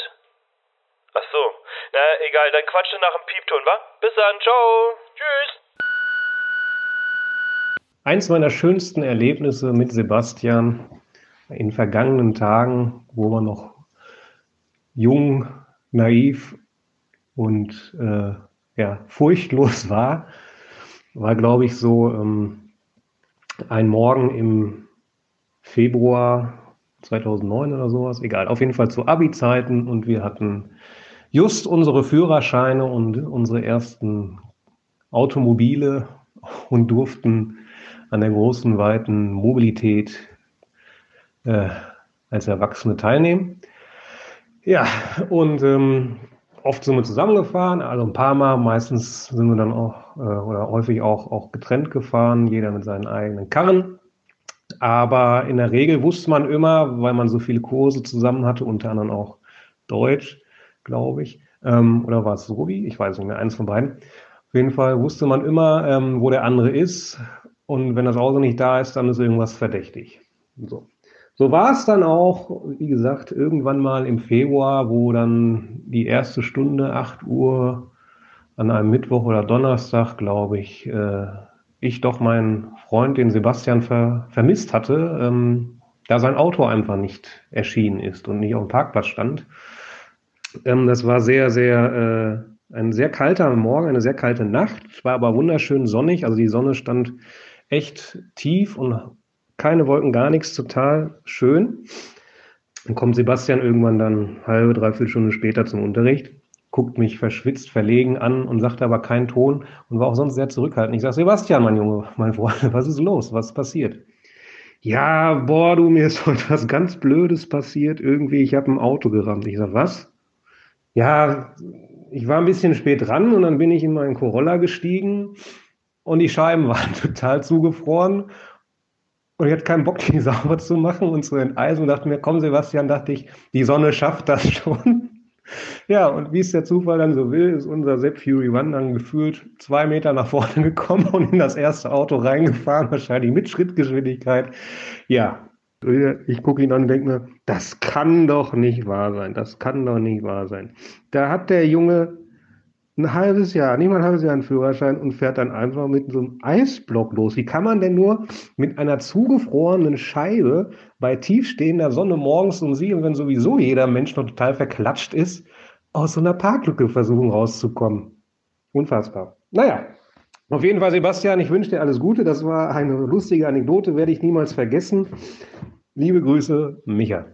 Ach so. Na, egal, dann quatsche nach dem Piepton, wa? Bis dann, ciao. Tschüss. Eins meiner schönsten Erlebnisse mit Sebastian in vergangenen Tagen, wo man noch jung, naiv und äh, ja, furchtlos war, war, glaube ich, so ähm, ein Morgen im Februar 2009 oder sowas, egal, auf jeden Fall zu Abi-Zeiten und wir hatten just unsere Führerscheine und unsere ersten Automobile und durften an der großen, weiten Mobilität äh, als Erwachsene teilnehmen. Ja, und ähm, oft sind wir zusammengefahren, also ein paar Mal. Meistens sind wir dann auch äh, oder häufig auch, auch getrennt gefahren, jeder mit seinen eigenen Karren. Aber in der Regel wusste man immer, weil man so viele Kurse zusammen hatte, unter anderem auch Deutsch, glaube ich. Ähm, oder war es Sobi? Ich weiß nicht mehr, eins von beiden. Auf jeden Fall wusste man immer, ähm, wo der andere ist. Und wenn das Auto nicht da ist, dann ist irgendwas verdächtig. So. So war es dann auch, wie gesagt, irgendwann mal im Februar, wo dann die erste Stunde, 8 Uhr, an einem Mittwoch oder Donnerstag, glaube ich, äh, ich doch meinen Freund, den Sebastian, ver vermisst hatte, ähm, da sein Auto einfach nicht erschienen ist und nicht auf dem Parkplatz stand. Ähm, das war sehr, sehr, äh, ein sehr kalter Morgen, eine sehr kalte Nacht. Es war aber wunderschön sonnig, also die Sonne stand echt tief und keine Wolken, gar nichts, total schön. Dann kommt Sebastian irgendwann dann halbe, dreiviertel Stunde später zum Unterricht, guckt mich verschwitzt, verlegen an und sagte aber keinen Ton und war auch sonst sehr zurückhaltend. Ich sage, Sebastian, mein Junge, mein Freund, was ist los? Was ist passiert? Ja, boah, du, mir ist heute was ganz Blödes passiert. Irgendwie, ich habe ein Auto gerammt. Ich sage, was? Ja, ich war ein bisschen spät dran und dann bin ich in meinen Corolla gestiegen und die Scheiben waren total zugefroren und ich hatte keinen Bock, die sauber zu machen und zu enteisen und dachte mir, komm Sebastian, dachte ich, die Sonne schafft das schon. Ja, und wie es der Zufall dann so will, ist unser Sepp Fury One dann gefühlt zwei Meter nach vorne gekommen und in das erste Auto reingefahren, wahrscheinlich mit Schrittgeschwindigkeit. Ja, ich gucke ihn an und denke mir, das kann doch nicht wahr sein, das kann doch nicht wahr sein. Da hat der Junge ein halbes Jahr, nicht mal ein halbes Jahr einen Führerschein und fährt dann einfach mit so einem Eisblock los. Wie kann man denn nur mit einer zugefrorenen Scheibe bei tiefstehender Sonne morgens um sieben, wenn sowieso jeder Mensch noch total verklatscht ist, aus so einer Parklücke versuchen rauszukommen? Unfassbar. Naja, auf jeden Fall, Sebastian, ich wünsche dir alles Gute. Das war eine lustige Anekdote, werde ich niemals vergessen. Liebe Grüße, Micha.